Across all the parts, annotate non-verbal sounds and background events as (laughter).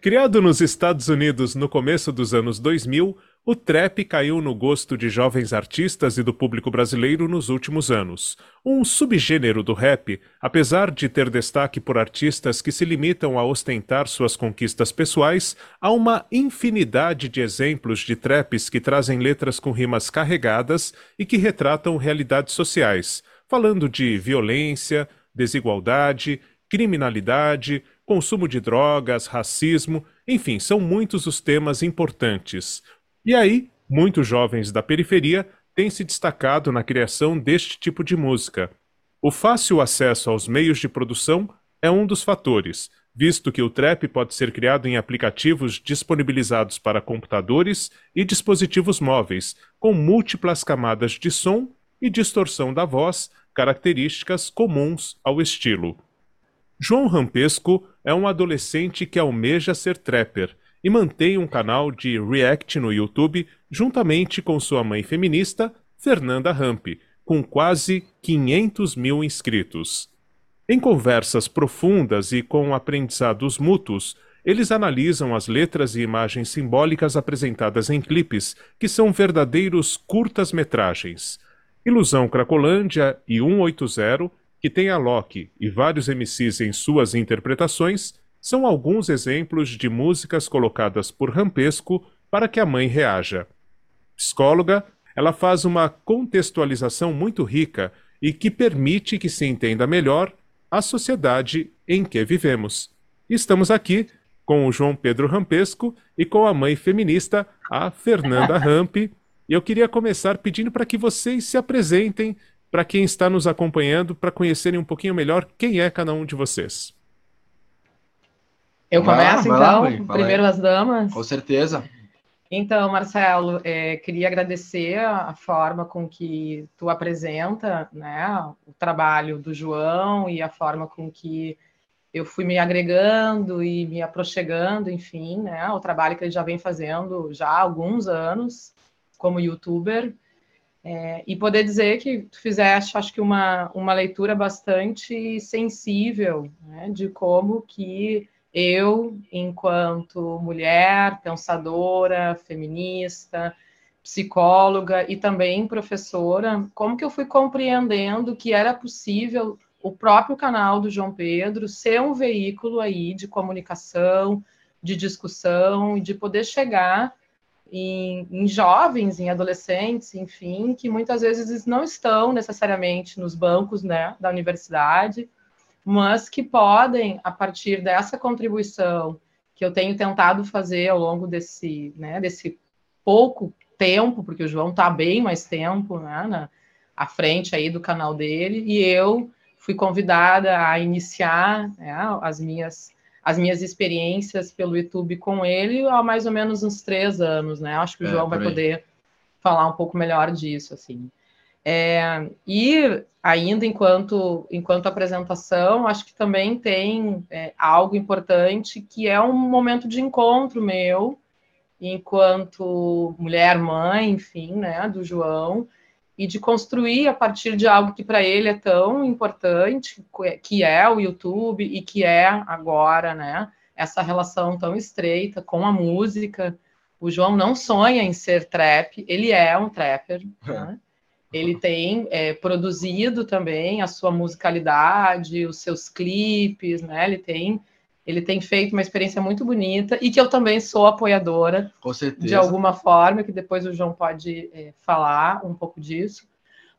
Criado nos Estados Unidos no começo dos anos 2000, o trap caiu no gosto de jovens artistas e do público brasileiro nos últimos anos. Um subgênero do rap, apesar de ter destaque por artistas que se limitam a ostentar suas conquistas pessoais, há uma infinidade de exemplos de traps que trazem letras com rimas carregadas e que retratam realidades sociais, falando de violência, desigualdade, criminalidade, consumo de drogas, racismo, enfim, são muitos os temas importantes. E aí, muitos jovens da periferia têm se destacado na criação deste tipo de música. O fácil acesso aos meios de produção é um dos fatores, visto que o trap pode ser criado em aplicativos disponibilizados para computadores e dispositivos móveis, com múltiplas camadas de som e distorção da voz, características comuns ao estilo. João Rampesco é um adolescente que almeja ser trapper e mantém um canal de react no YouTube juntamente com sua mãe feminista, Fernanda Ramp, com quase 500 mil inscritos. Em conversas profundas e com aprendizados mútuos, eles analisam as letras e imagens simbólicas apresentadas em clipes, que são verdadeiros curtas-metragens. Ilusão Cracolândia e 180, que tem a Loki e vários MCs em suas interpretações, são alguns exemplos de músicas colocadas por Rampesco para que a mãe reaja. Psicóloga, ela faz uma contextualização muito rica e que permite que se entenda melhor a sociedade em que vivemos. Estamos aqui com o João Pedro Rampesco e com a mãe feminista, a Fernanda (laughs) Ramp. E eu queria começar pedindo para que vocês se apresentem para quem está nos acompanhando, para conhecerem um pouquinho melhor quem é cada um de vocês. Eu começo, lá, então, lá, primeiro as damas. Com certeza. Então, Marcelo, é, queria agradecer a forma com que tu apresenta né, o trabalho do João e a forma com que eu fui me agregando e me aproximando, enfim, né, ao trabalho que ele já vem fazendo já há alguns anos como youtuber. É, e poder dizer que tu fizeste, acho que, uma, uma leitura bastante sensível né, de como que eu, enquanto mulher, pensadora, feminista, psicóloga e também professora, como que eu fui compreendendo que era possível o próprio canal do João Pedro ser um veículo aí de comunicação, de discussão e de poder chegar em, em, jovens, em adolescentes, enfim, que muitas vezes não estão necessariamente nos bancos né, da universidade, mas que podem, a partir dessa contribuição que eu tenho tentado fazer ao longo desse, né, desse pouco tempo, porque o João está bem mais tempo né, na, à frente aí do canal dele, e eu fui convidada a iniciar né, as, minhas, as minhas experiências pelo YouTube com ele há mais ou menos uns três anos, né? Acho que o é, João vai poder falar um pouco melhor disso, assim. É, e ainda enquanto, enquanto apresentação, acho que também tem é, algo importante que é um momento de encontro meu, enquanto mulher, mãe, enfim, né, do João, e de construir a partir de algo que para ele é tão importante, que é o YouTube e que é agora, né, essa relação tão estreita com a música. O João não sonha em ser trap, ele é um trapper, né? Ele tem é, produzido também a sua musicalidade, os seus clipes, né? Ele tem, ele tem feito uma experiência muito bonita e que eu também sou apoiadora, de alguma forma, que depois o João pode é, falar um pouco disso.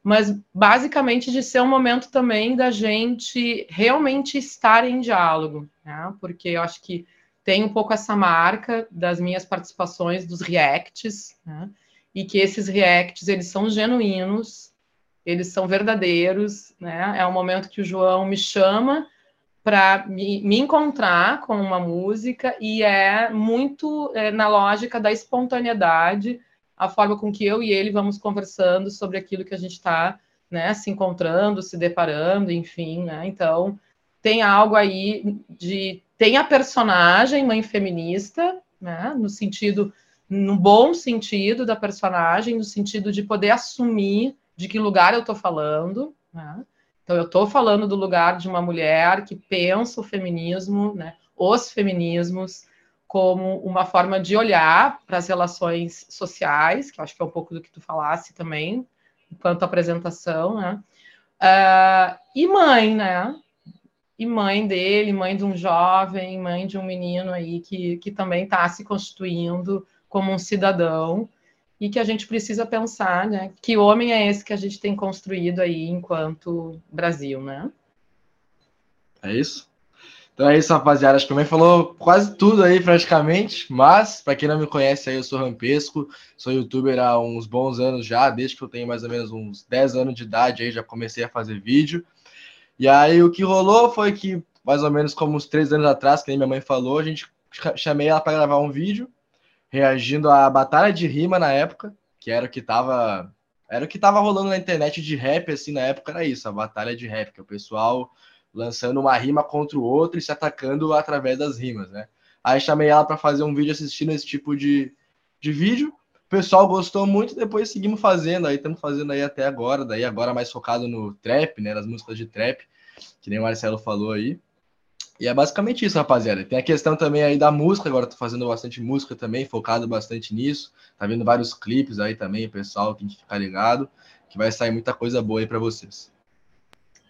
Mas basicamente de ser um momento também da gente realmente estar em diálogo, né? Porque eu acho que tem um pouco essa marca das minhas participações dos reacts, né? e que esses reacts eles são genuínos, eles são verdadeiros, né? É um momento que o João me chama para me, me, encontrar com uma música e é muito é, na lógica da espontaneidade, a forma com que eu e ele vamos conversando sobre aquilo que a gente está né, se encontrando, se deparando, enfim, né? Então tem algo aí de tem a personagem mãe feminista, né, no sentido no bom sentido da personagem, no sentido de poder assumir de que lugar eu estou falando. Né? Então, eu estou falando do lugar de uma mulher que pensa o feminismo, né? os feminismos como uma forma de olhar para as relações sociais, que acho que é um pouco do que tu falasse também, enquanto apresentação, né? Uh, e mãe, né? E mãe dele, mãe de um jovem, mãe de um menino aí que, que também está se constituindo como um cidadão e que a gente precisa pensar, né? Que homem é esse que a gente tem construído aí enquanto Brasil, né? É isso? Então é isso, rapaziada. Acho que também falou quase tudo aí, praticamente. Mas, para quem não me conhece aí, eu sou Rampesco, sou youtuber há uns bons anos já, desde que eu tenho mais ou menos uns 10 anos de idade aí, já comecei a fazer vídeo. E aí o que rolou foi que, mais ou menos como uns 3 anos atrás, que nem minha mãe falou, a gente chamei ela para gravar um vídeo reagindo à batalha de rima na época, que era o que tava. Era o que tava rolando na internet de rap, assim, na época era isso, a batalha de rap, que é o pessoal lançando uma rima contra o outro e se atacando através das rimas, né? Aí chamei ela para fazer um vídeo assistindo esse tipo de, de vídeo. O pessoal gostou muito, depois seguimos fazendo, aí estamos fazendo aí até agora, daí agora mais focado no trap, né, nas músicas de trap, que nem o Marcelo falou aí. E é basicamente isso, rapaziada. Tem a questão também aí da música, agora tô fazendo bastante música também, focado bastante nisso. Tá vendo vários clipes aí também, pessoal, tem que ficar ligado, que vai sair muita coisa boa aí para vocês.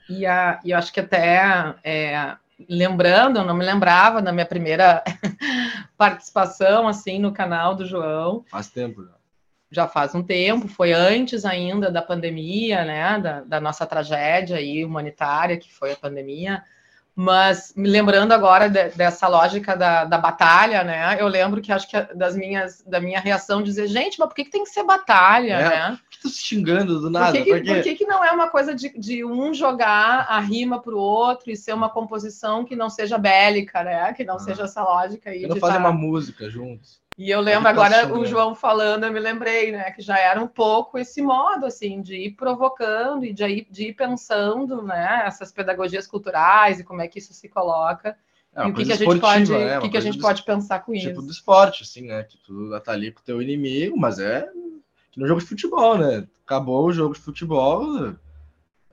E, a, e eu acho que até é, lembrando, eu não me lembrava da minha primeira (laughs) participação assim no canal do João. Faz tempo já. Já faz um tempo, foi antes ainda da pandemia, né? Da, da nossa tragédia aí humanitária, que foi a pandemia. Mas me lembrando agora de, dessa lógica da, da batalha, né? Eu lembro que acho que das minhas, da minha reação dizer, gente, mas por que, que tem que ser batalha, é, né? Por que tu se xingando do nada? Por que, que, por que, que não é uma coisa de, de um jogar a rima para o outro e ser uma composição que não seja bélica, né? Que não ah. seja essa lógica aí. E não fazer tá... uma música juntos. E eu lembro agora o João falando, eu me lembrei, né, que já era um pouco esse modo assim de ir provocando e de ir, de ir pensando, né, essas pedagogias culturais e como é que isso se coloca. É, e o que, que a gente pode, né? que, que a gente do, pode pensar com tipo isso? Tipo do esporte, assim, né? Que tu tá ali com o teu inimigo, mas é no jogo de futebol, né? Acabou o jogo de futebol,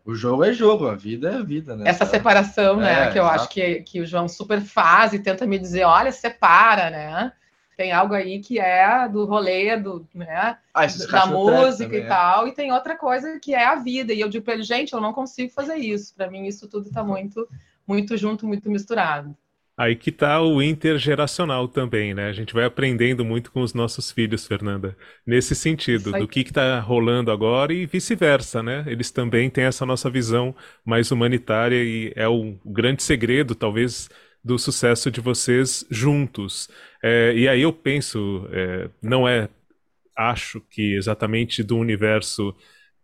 o jogo é jogo, a vida é vida, né? Essa separação, né? É, que eu exato. acho que, que o João super faz e tenta me dizer, olha, separa, né? Tem algo aí que é do rolê, do, né, ah, da música e tal, e tem outra coisa que é a vida. E eu digo para ele, gente, eu não consigo fazer isso. Para mim, isso tudo está muito, muito junto, muito misturado. Aí que tá o intergeracional também, né? A gente vai aprendendo muito com os nossos filhos, Fernanda, nesse sentido, do que está rolando agora e vice-versa, né? Eles também têm essa nossa visão mais humanitária e é o grande segredo, talvez, do sucesso de vocês juntos. É, e aí eu penso, é, não é, acho que exatamente do universo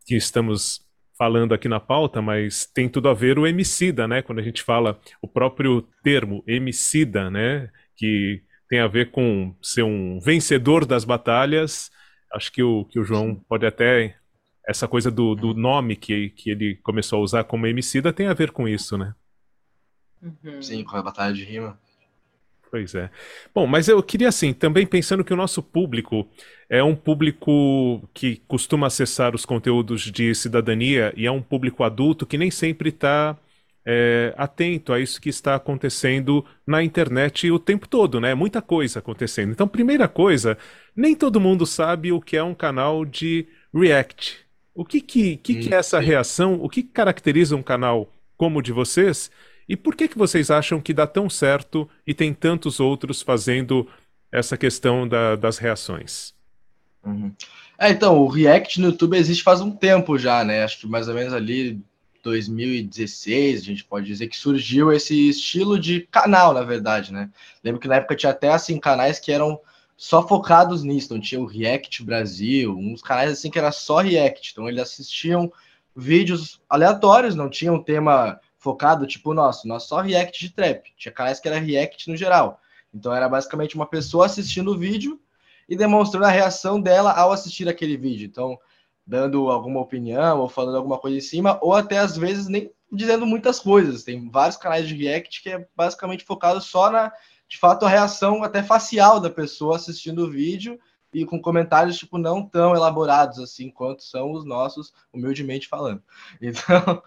que estamos falando aqui na pauta, mas tem tudo a ver o emicida, né? Quando a gente fala o próprio termo emicida, né? Que tem a ver com ser um vencedor das batalhas. Acho que o, que o João pode até essa coisa do, do nome que, que ele começou a usar como emicida tem a ver com isso, né? Uhum. Sim, com a batalha de rima. Pois é. Bom, mas eu queria assim, também pensando que o nosso público é um público que costuma acessar os conteúdos de cidadania e é um público adulto que nem sempre está é, atento a isso que está acontecendo na internet o tempo todo, né? Muita coisa acontecendo. Então, primeira coisa, nem todo mundo sabe o que é um canal de React. O que, que, que, que é essa reação? O que caracteriza um canal como o de vocês? E por que, que vocês acham que dá tão certo e tem tantos outros fazendo essa questão da, das reações? Uhum. É, então, o React no YouTube existe faz um tempo já, né? Acho que mais ou menos ali 2016, a gente pode dizer que surgiu esse estilo de canal, na verdade, né? Lembro que na época tinha até assim canais que eram só focados nisso, não tinha o React Brasil, uns canais assim que era só React, então eles assistiam vídeos aleatórios, não tinha um tema focado, tipo o nosso. Nosso só react de trap. Tinha canais que era react no geral. Então era basicamente uma pessoa assistindo o vídeo e demonstrando a reação dela ao assistir aquele vídeo. Então, dando alguma opinião ou falando alguma coisa em cima, ou até às vezes nem dizendo muitas coisas. Tem vários canais de react que é basicamente focado só na, de fato, a reação até facial da pessoa assistindo o vídeo e com comentários tipo não tão elaborados assim quanto são os nossos, humildemente falando. (laughs) Então,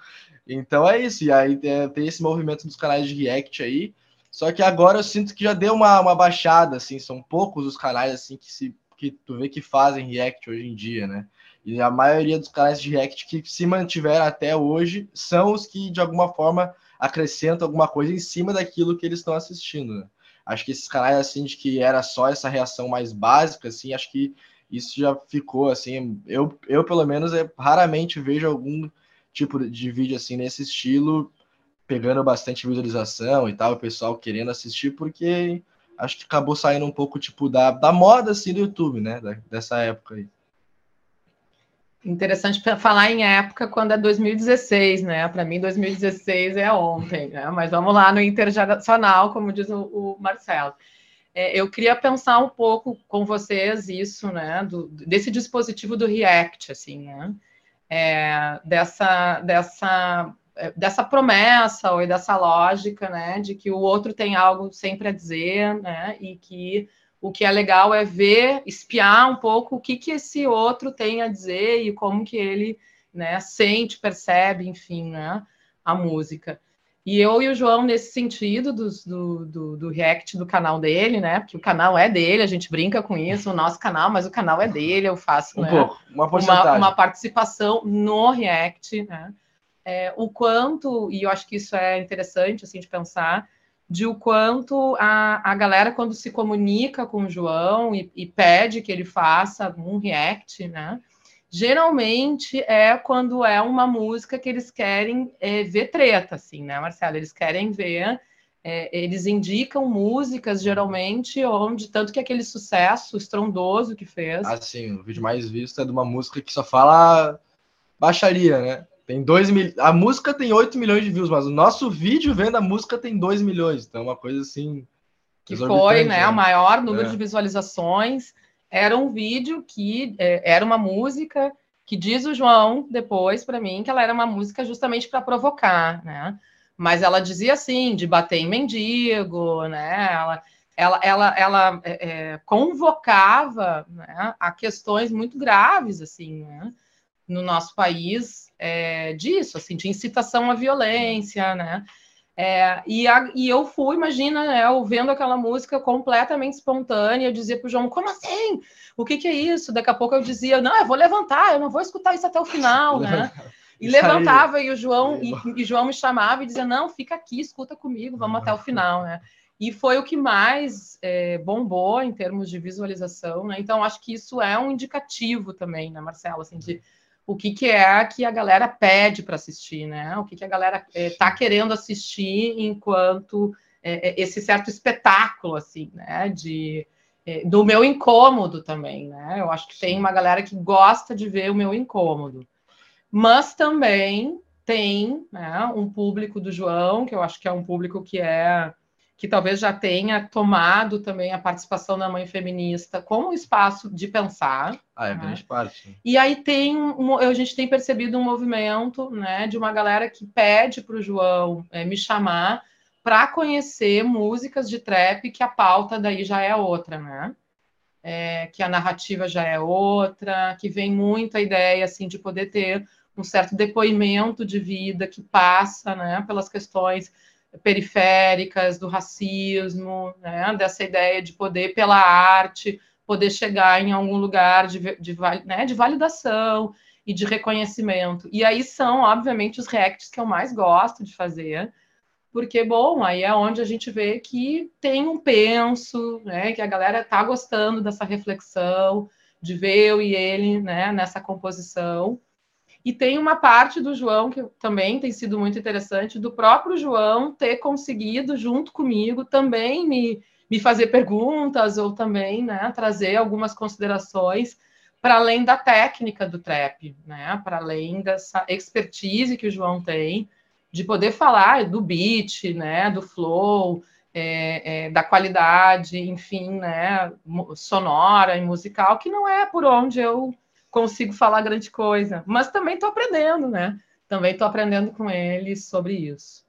então é isso. E aí tem esse movimento dos canais de React aí. Só que agora eu sinto que já deu uma, uma baixada, assim, são poucos os canais assim que se que tu vê que fazem react hoje em dia, né? E a maioria dos canais de react que se mantiveram até hoje são os que de alguma forma acrescentam alguma coisa em cima daquilo que eles estão assistindo. Né? Acho que esses canais assim de que era só essa reação mais básica, assim, acho que isso já ficou assim. Eu, eu pelo menos, é, raramente vejo algum tipo de vídeo assim nesse estilo, pegando bastante visualização e tal, o pessoal querendo assistir, porque acho que acabou saindo um pouco tipo da, da moda assim do YouTube, né? Da, dessa época aí. Interessante falar em época quando é 2016, né? Para mim, 2016 é ontem, né? Mas vamos lá no intergeracional, como diz o, o Marcelo. É, eu queria pensar um pouco com vocês isso, né? Do, desse dispositivo do React, assim, né? É, dessa, dessa, é, dessa promessa ou dessa lógica, né? De que o outro tem algo sempre a dizer, né? E que o que é legal é ver, espiar um pouco o que, que esse outro tem a dizer e como que ele né, sente, percebe, enfim, né, a música. E eu e o João, nesse sentido do, do, do, do, react do canal dele, né? Porque o canal é dele, a gente brinca com isso, o nosso canal, mas o canal é dele, eu faço um né, pouco, uma, uma, uma, participação no react, né? É, o quanto, e eu acho que isso é interessante assim de pensar, de o quanto a, a galera, quando se comunica com o João e, e pede que ele faça um react, né? Geralmente é quando é uma música que eles querem é, ver treta, assim, né, Marcelo? Eles querem ver, é, eles indicam músicas, geralmente, onde tanto que aquele sucesso estrondoso que fez. Ah, sim, o vídeo mais visto é de uma música que só fala baixaria, né? Tem 2 mil... A música tem 8 milhões de views, mas o nosso vídeo vendo a música tem 2 milhões. Então é uma coisa assim. Que foi, né? O maior número é. de visualizações. Era um vídeo que é, era uma música que diz o João depois para mim que ela era uma música justamente para provocar, né? Mas ela dizia assim, de bater em mendigo, né? Ela, ela, ela, ela é, é convocava né, a questões muito graves, assim, né? no nosso país é, disso, assim, de incitação à violência, né? É, e, a, e, eu fui, imagina, né, ouvindo aquela música completamente espontânea, eu dizia para o João, como assim? O que, que, é isso? Daqui a pouco eu dizia, não, eu vou levantar, eu não vou escutar isso até o final, né? E levantava, e o João, e, e, João me chamava e dizia, não, fica aqui, escuta comigo, vamos até o final, né? E foi o que mais é, bombou em termos de visualização, né? Então, acho que isso é um indicativo também, né, Marcelo, assim, de o que, que é que a galera pede para assistir, né? O que, que a galera está é, querendo assistir enquanto é, é, esse certo espetáculo, assim, né? De, é, do meu incômodo também, né? Eu acho que tem uma galera que gosta de ver o meu incômodo. Mas também tem né, um público do João, que eu acho que é um público que é que talvez já tenha tomado também a participação da mãe feminista como espaço de pensar. Ah, é né? grande parte. E aí tem a gente tem percebido um movimento né, de uma galera que pede para o João é, me chamar para conhecer músicas de trap que a pauta daí já é outra, né? É, que a narrativa já é outra, que vem muito a ideia assim de poder ter um certo depoimento de vida que passa, né, pelas questões periféricas do racismo, né? dessa ideia de poder, pela arte, poder chegar em algum lugar de, de, né? de validação e de reconhecimento. E aí são, obviamente, os reacts que eu mais gosto de fazer, porque, bom, aí é onde a gente vê que tem um penso, né? que a galera está gostando dessa reflexão, de ver eu e ele né? nessa composição. E tem uma parte do João que também tem sido muito interessante, do próprio João ter conseguido, junto comigo, também me, me fazer perguntas ou também né, trazer algumas considerações para além da técnica do trap, né, para além dessa expertise que o João tem de poder falar do beat, né, do flow, é, é, da qualidade, enfim, né, sonora e musical, que não é por onde eu consigo falar grande coisa, mas também estou aprendendo, né? Também estou aprendendo com ele sobre isso.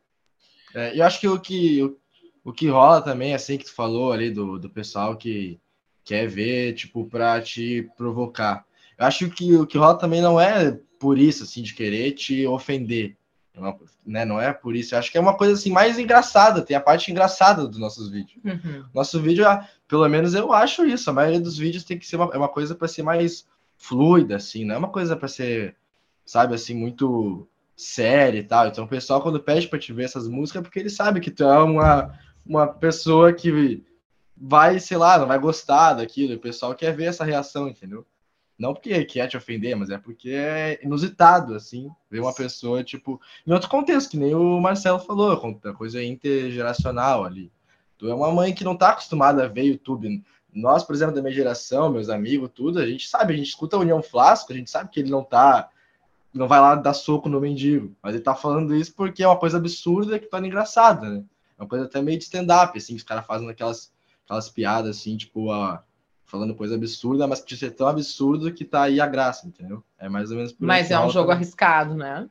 É, eu acho que o que o, o, que rola também, assim que tu falou ali do, do pessoal que quer ver, tipo, para te provocar. Eu acho que o que rola também não é por isso, assim, de querer te ofender, É uma, né, não é por isso. Eu acho que é uma coisa assim mais engraçada. Tem a parte engraçada dos nossos vídeos. Uhum. Nosso vídeo, ah, pelo menos eu acho isso. A maioria dos vídeos tem que ser uma, é uma coisa para ser mais fluida, assim. Não é uma coisa para ser, sabe, assim, muito séria e tal. Então o pessoal, quando pede para te ver essas músicas, é porque ele sabe que tu é uma, uma pessoa que vai, sei lá, não vai gostar daquilo. O pessoal quer ver essa reação, entendeu? Não porque quer te ofender, mas é porque é inusitado, assim, ver uma pessoa, tipo, em outro contexto, que nem o Marcelo falou, coisa intergeracional ali. Tu é uma mãe que não tá acostumada a ver YouTube. Nós, por exemplo, da minha geração, meus amigos, tudo, a gente sabe, a gente escuta a União Flasco, a gente sabe que ele não tá, não vai lá dar soco no mendigo, mas ele tá falando isso porque é uma coisa absurda que torna engraçada, né? É uma coisa até meio de stand-up, assim, que os caras fazem aquelas, aquelas piadas, assim, tipo, a falando coisa absurda, mas que ser tão absurdo que tá aí a graça, entendeu? É mais ou menos por Mas é um jogo também. arriscado, né?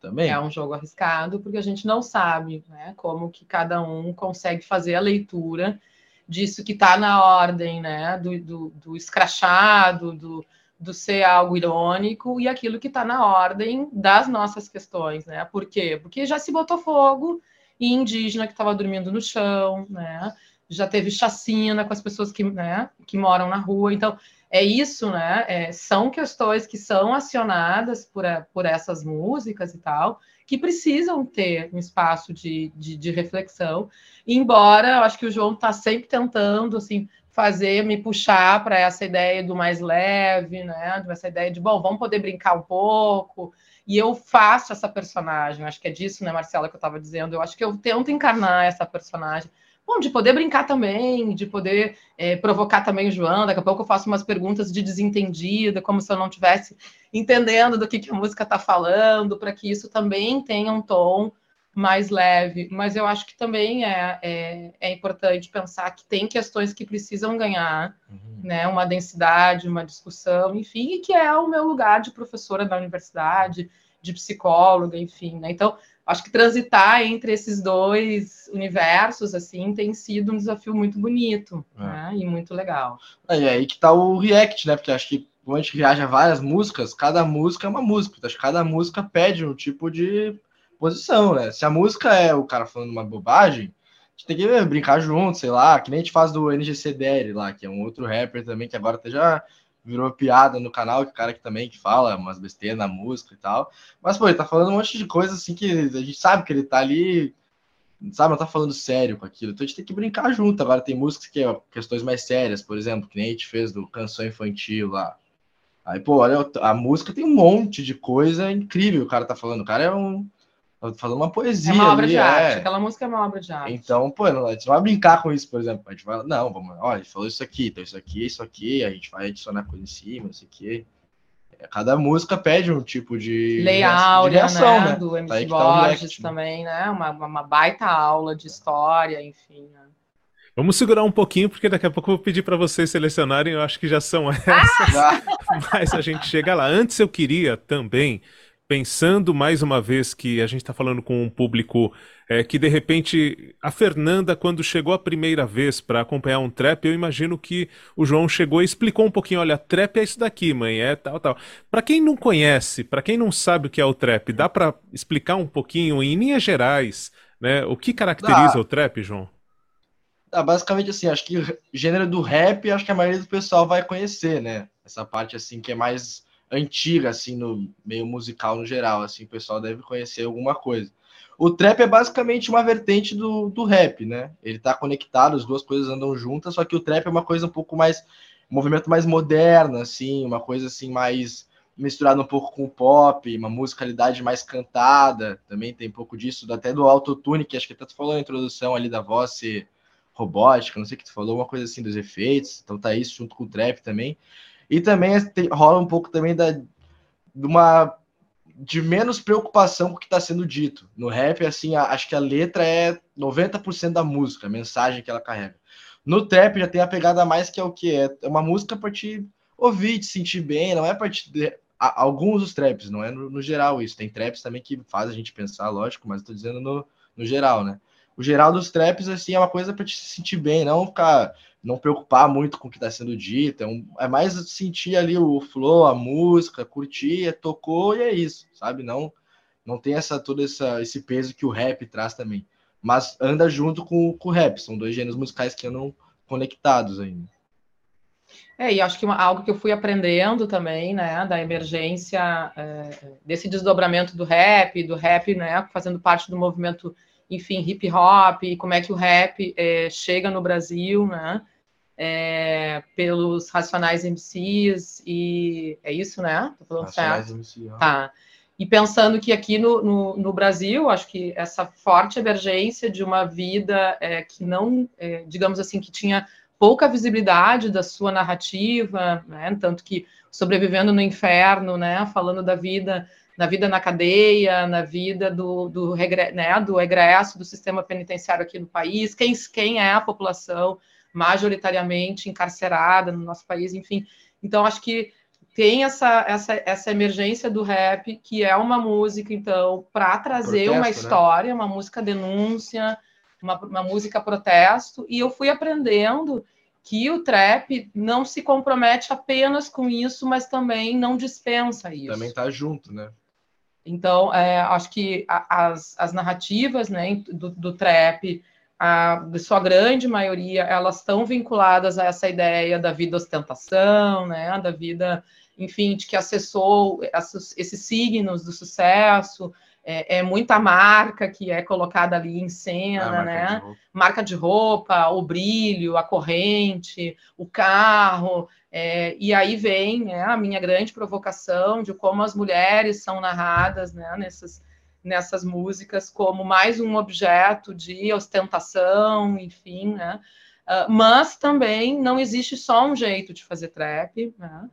Também. É um jogo arriscado, porque a gente não sabe né, como que cada um consegue fazer a leitura disso que está na ordem, né? Do, do, do escrachado, do, do ser algo irônico e aquilo que está na ordem das nossas questões, né? Por quê? Porque já se botou fogo em indígena que estava dormindo no chão, né? já teve chacina com as pessoas que, né, que moram na rua. Então, é isso, né? É, são questões que são acionadas por, por essas músicas e tal, que precisam ter um espaço de, de, de reflexão. Embora eu acho que o João está sempre tentando assim fazer me puxar para essa ideia do mais leve, né? Essa ideia de bom, vamos poder brincar um pouco. E eu faço essa personagem. Acho que é disso, né, Marcela, que eu estava dizendo. Eu acho que eu tento encarnar essa personagem Bom, de poder brincar também, de poder é, provocar também o João. Daqui a pouco eu faço umas perguntas de desentendida, como se eu não estivesse entendendo do que, que a música está falando, para que isso também tenha um tom mais leve. Mas eu acho que também é, é, é importante pensar que tem questões que precisam ganhar uhum. né, uma densidade, uma discussão, enfim, e que é o meu lugar de professora da universidade, de psicóloga, enfim. Né? Então, acho que transitar entre esses dois universos assim tem sido um desafio muito bonito é. né? e muito legal. É, e aí que tá o react, né? Porque acho que quando a gente reage a várias músicas, cada música é uma música. Então, acho que cada música pede um tipo de posição, né? Se a música é o cara falando uma bobagem, a gente tem que brincar junto, sei lá, que nem a gente faz do NGCDR lá, que é um outro rapper também que agora até já virou piada no canal, que o cara que também que fala umas besteiras na música e tal. Mas, pô, ele tá falando um monte de coisa assim que a gente sabe que ele tá ali, sabe, não tá falando sério com aquilo. Então a gente tem que brincar junto. Agora tem músicas que é questões mais sérias, por exemplo, que nem a gente fez do canção infantil lá. Aí, pô, olha, a música tem um monte de coisa incrível o cara tá falando. O cara é um falando uma poesia. É uma obra ali, de arte. É. Aquela música é uma obra de arte. Então, pô, a gente não vai brincar com isso, por exemplo. A gente vai, não, vamos, olha, ele falou isso aqui, então isso aqui, isso aqui, a gente vai adicionar coisa em cima, isso aqui. É, cada música pede um tipo de, Lei Áurea, de reação, né? né? Do MC tá Borges tá também, né? Uma, uma baita aula de história, enfim, né? Vamos segurar um pouquinho, porque daqui a pouco eu vou pedir para vocês selecionarem, eu acho que já são essas, ah! (laughs) mas a gente chega lá. Antes eu queria também pensando mais uma vez que a gente está falando com um público é, que de repente a Fernanda quando chegou a primeira vez para acompanhar um trap, eu imagino que o João chegou e explicou um pouquinho, olha, trap é isso daqui, mãe, é tal, tal. Para quem não conhece, para quem não sabe o que é o trap, dá para explicar um pouquinho em linhas gerais, né? O que caracteriza dá. o trap, João? Dá, basicamente assim, acho que o gênero do rap, acho que a maioria do pessoal vai conhecer, né? Essa parte assim que é mais antiga, assim, no meio musical no geral, assim, o pessoal deve conhecer alguma coisa. O trap é basicamente uma vertente do, do rap, né? Ele tá conectado, as duas coisas andam juntas, só que o trap é uma coisa um pouco mais, um movimento mais moderno, assim, uma coisa assim mais misturada um pouco com o pop, uma musicalidade mais cantada, também tem um pouco disso, até do autotune, que acho que até tu falou na introdução ali da voz robótica, não sei o que tu falou, uma coisa assim dos efeitos, então tá isso junto com o trap também. E também tem, rola um pouco também da, de uma de menos preocupação com o que está sendo dito. No rap, assim, a, acho que a letra é 90% da música, a mensagem que ela carrega. No trap já tem a pegada mais que é o que? É uma música para te ouvir, te sentir bem, não é para te. A, alguns dos traps, não é no, no, geral isso. Tem traps também que faz a gente pensar, lógico, mas estou dizendo no, no geral, né? O geral dos traps, assim, é uma coisa para te sentir bem, não ficar não preocupar muito com o que está sendo dito, é, um, é, mais sentir ali o flow, a música, curtir, tocou e é isso, sabe? Não Não tem essa todo essa, esse peso que o rap traz também. Mas anda junto com, com o rap. São dois gêneros musicais que andam conectados ainda. É, e acho que uma, algo que eu fui aprendendo também, né, da emergência, é, desse desdobramento do rap, do rap, né, fazendo parte do movimento, enfim, hip hop, como é que o rap é, chega no Brasil, né, é, pelos Racionais MCs, e é isso, né? Tô falando Racionais certo? MC, Tá. E pensando que aqui no, no, no, Brasil, acho que essa forte emergência de uma vida é, que não, é, digamos assim, que tinha pouca visibilidade da sua narrativa, né? tanto que sobrevivendo no inferno, né? falando da vida na vida na cadeia, na vida do, do, regre, né? do egresso do sistema penitenciário aqui no país, quem, quem é a população majoritariamente encarcerada no nosso país, enfim. Então, acho que tem essa, essa, essa emergência do rap, que é uma música, então, para trazer protesto, uma né? história, né? uma música denúncia, uma, uma música protesto, e eu fui aprendendo que o trap não se compromete apenas com isso, mas também não dispensa isso. Também está junto, né? Então, é, acho que as, as narrativas né, do, do trap, a, de sua grande maioria, elas estão vinculadas a essa ideia da vida ostentação, né, da vida, enfim, de que acessou esses signos do sucesso, é, é, muita marca que é colocada ali em cena, ah, né? De marca de roupa, o brilho, a corrente, o carro. É, e aí vem né, a minha grande provocação de como as mulheres são narradas né, nessas, nessas músicas como mais um objeto de ostentação, enfim, né? Uh, mas também não existe só um jeito de fazer trap, né?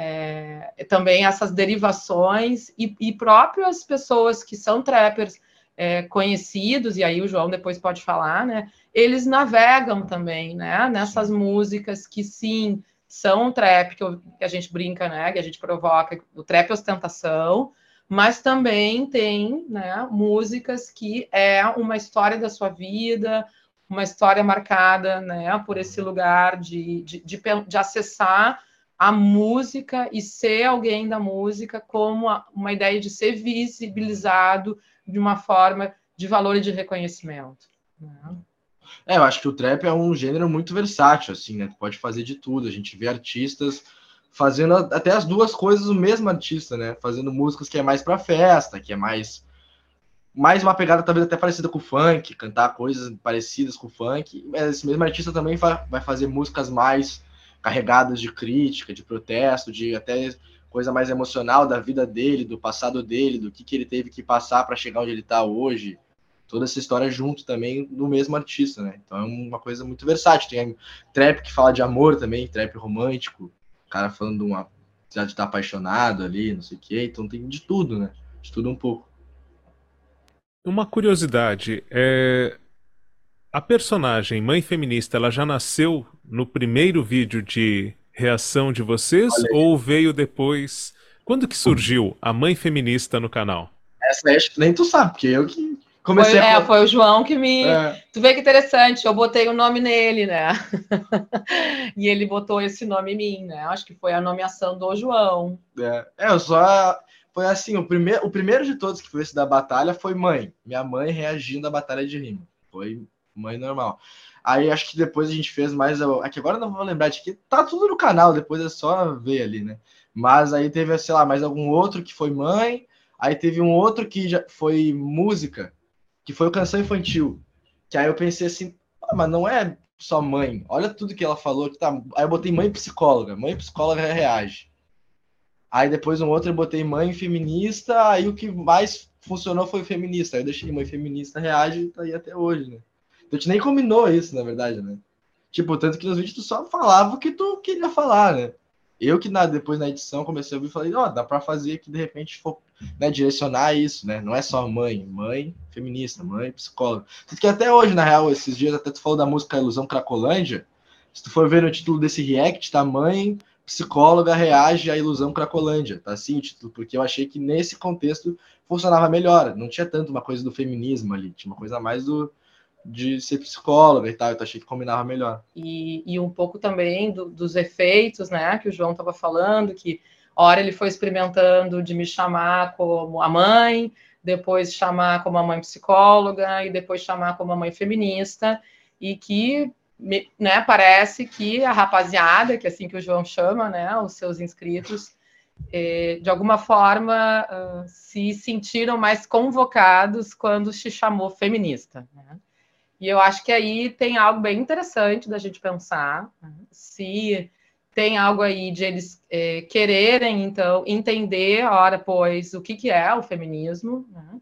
É, também essas derivações e, e próprias pessoas que são trappers é, conhecidos, e aí o João depois pode falar, né? Eles navegam também, né? Nessas músicas que sim são trap, que, eu, que a gente brinca, né? Que a gente provoca, o trap é ostentação, mas também tem né, músicas que é uma história da sua vida, uma história marcada né, por esse lugar de, de, de, de acessar a música e ser alguém da música como uma ideia de ser visibilizado de uma forma de valor e de reconhecimento. Né? É, eu acho que o trap é um gênero muito versátil, assim, né? Tu pode fazer de tudo. A gente vê artistas fazendo até as duas coisas o mesmo artista, né? Fazendo músicas que é mais para festa, que é mais mais uma pegada talvez até parecida com o funk, cantar coisas parecidas com o funk. Mas esse mesmo artista também vai fazer músicas mais carregadas de crítica, de protesto, de até coisa mais emocional da vida dele, do passado dele, do que, que ele teve que passar para chegar onde ele está hoje. Toda essa história junto também do mesmo artista, né? Então é uma coisa muito versátil. Tem trap que fala de amor também, trap romântico, o cara falando de uma de estar apaixonado ali, não sei o quê. Então tem de tudo, né? De tudo um pouco. Uma curiosidade, é... a personagem mãe feminista, ela já nasceu no primeiro vídeo de reação de vocês ou veio depois? Quando que surgiu a mãe feminista no canal? Essa que nem tu sabe, porque eu que comecei foi, a... É, foi o João que me... É. Tu vê que interessante, eu botei o nome nele, né? (laughs) e ele botou esse nome em mim, né? Acho que foi a nomeação do João. É, é eu só... Foi assim, o primeiro, o primeiro de todos que foi esse da batalha foi mãe. Minha mãe reagindo à batalha de rima. Foi mãe normal. Aí acho que depois a gente fez mais. Aqui agora não vou lembrar de que tá tudo no canal, depois é só ver ali, né? Mas aí teve, sei lá, mais algum outro que foi mãe. Aí teve um outro que já foi música, que foi o canção infantil. Que aí eu pensei assim, ah, mas não é só mãe. Olha tudo que ela falou que tá. Aí eu botei mãe psicóloga. Mãe psicóloga reage. Aí depois um outro eu botei mãe feminista. Aí o que mais funcionou foi feminista. Aí eu deixei mãe feminista reage e tá aí até hoje, né? A gente nem combinou isso, na verdade, né? Tipo, tanto que nos vídeos tu só falava o que tu queria falar, né? Eu que na, depois na edição comecei a ouvir e falei, ó, oh, dá pra fazer que de repente for né, direcionar isso, né? Não é só mãe, mãe feminista, mãe psicóloga. Tanto que até hoje, na real, esses dias até tu falou da música Ilusão Cracolândia. Se tu for ver no título desse react, tá mãe psicóloga reage à ilusão Cracolândia, tá assim o título, porque eu achei que nesse contexto funcionava melhor, não tinha tanto uma coisa do feminismo ali, tinha uma coisa mais do, de ser psicóloga e tal, então achei que combinava melhor. E, e um pouco também do, dos efeitos, né, que o João estava falando, que hora ele foi experimentando de me chamar como a mãe, depois chamar como a mãe psicóloga e depois chamar como a mãe feminista e que né, parece que a rapaziada, que é assim que o João chama, né, os seus inscritos, eh, de alguma forma uh, se sentiram mais convocados quando se chamou feminista. Né? E eu acho que aí tem algo bem interessante da gente pensar né? se tem algo aí de eles eh, quererem, então, entender, ora, pois, o que, que é o feminismo, né?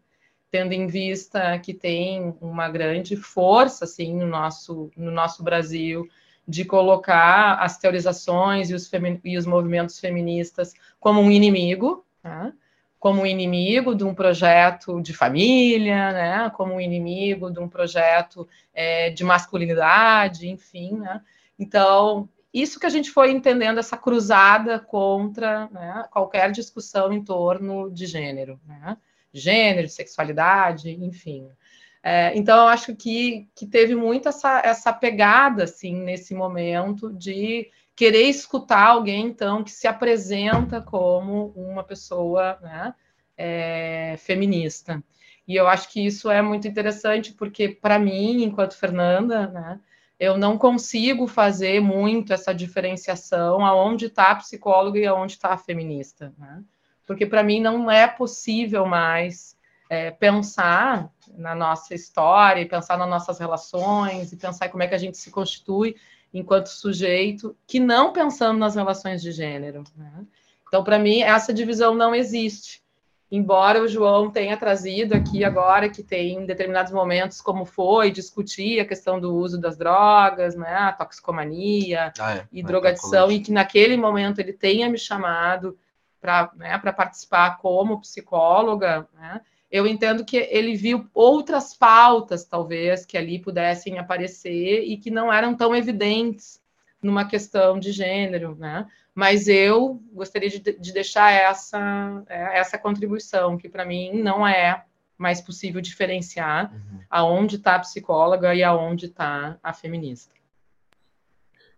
tendo em vista que tem uma grande força assim no nosso no nosso Brasil de colocar as teorizações e os, e os movimentos feministas como um inimigo, né? Como inimigo de um projeto de família, né? como inimigo de um projeto é, de masculinidade, enfim. Né? Então, isso que a gente foi entendendo, essa cruzada contra né, qualquer discussão em torno de gênero. Né? gênero, sexualidade, enfim. É, então, eu acho que, que teve muito essa, essa pegada, assim, nesse momento de querer escutar alguém, então, que se apresenta como uma pessoa né, é, feminista. E eu acho que isso é muito interessante, porque, para mim, enquanto Fernanda, né, eu não consigo fazer muito essa diferenciação aonde está a psicóloga e aonde está a feminista. Né? porque para mim não é possível mais é, pensar na nossa história, e pensar nas nossas relações, e pensar como é que a gente se constitui enquanto sujeito, que não pensando nas relações de gênero. Né? Então, para mim, essa divisão não existe. Embora o João tenha trazido aqui agora que tem em determinados momentos como foi discutir a questão do uso das drogas, né, a toxicomania ah, é, e é, drogadição, e que naquele momento ele tenha me chamado para né, participar como psicóloga, né, eu entendo que ele viu outras pautas, talvez, que ali pudessem aparecer e que não eram tão evidentes numa questão de gênero, né? Mas eu gostaria de, de deixar essa, é, essa contribuição, que para mim não é mais possível diferenciar uhum. aonde está a psicóloga e aonde está a feminista.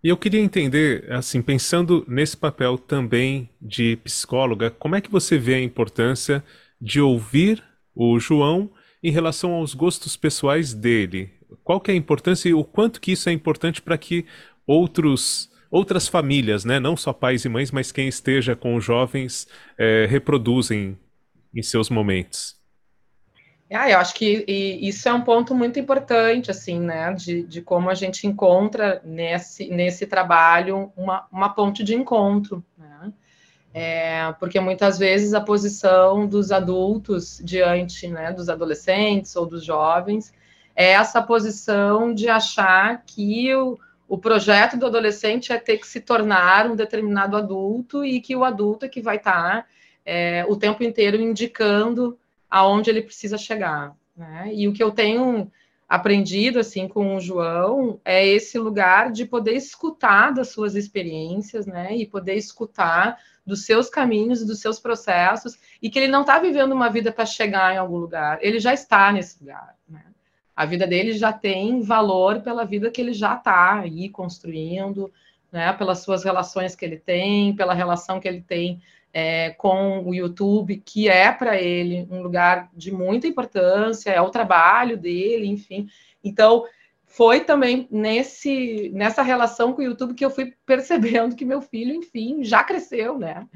E eu queria entender, assim, pensando nesse papel também de psicóloga, como é que você vê a importância de ouvir o João em relação aos gostos pessoais dele? Qual que é a importância e o quanto que isso é importante para que outros outras famílias, né, não só pais e mães, mas quem esteja com os jovens é, reproduzem em seus momentos? Ah, eu acho que isso é um ponto muito importante, assim, né, de, de como a gente encontra nesse, nesse trabalho uma, uma ponte de encontro? É, porque muitas vezes a posição dos adultos diante né, dos adolescentes ou dos jovens é essa posição de achar que o, o projeto do adolescente é ter que se tornar um determinado adulto e que o adulto é que vai estar é, o tempo inteiro indicando aonde ele precisa chegar. Né? E o que eu tenho aprendido assim com o João é esse lugar de poder escutar das suas experiências, né? E poder escutar dos seus caminhos dos seus processos e que ele não está vivendo uma vida para chegar em algum lugar, ele já está nesse lugar. Né? A vida dele já tem valor pela vida que ele já está aí construindo, né? Pelas suas relações que ele tem, pela relação que ele tem é, com o YouTube, que é para ele um lugar de muita importância, é o trabalho dele, enfim. Então, foi também nesse, nessa relação com o YouTube que eu fui percebendo que meu filho, enfim, já cresceu, né?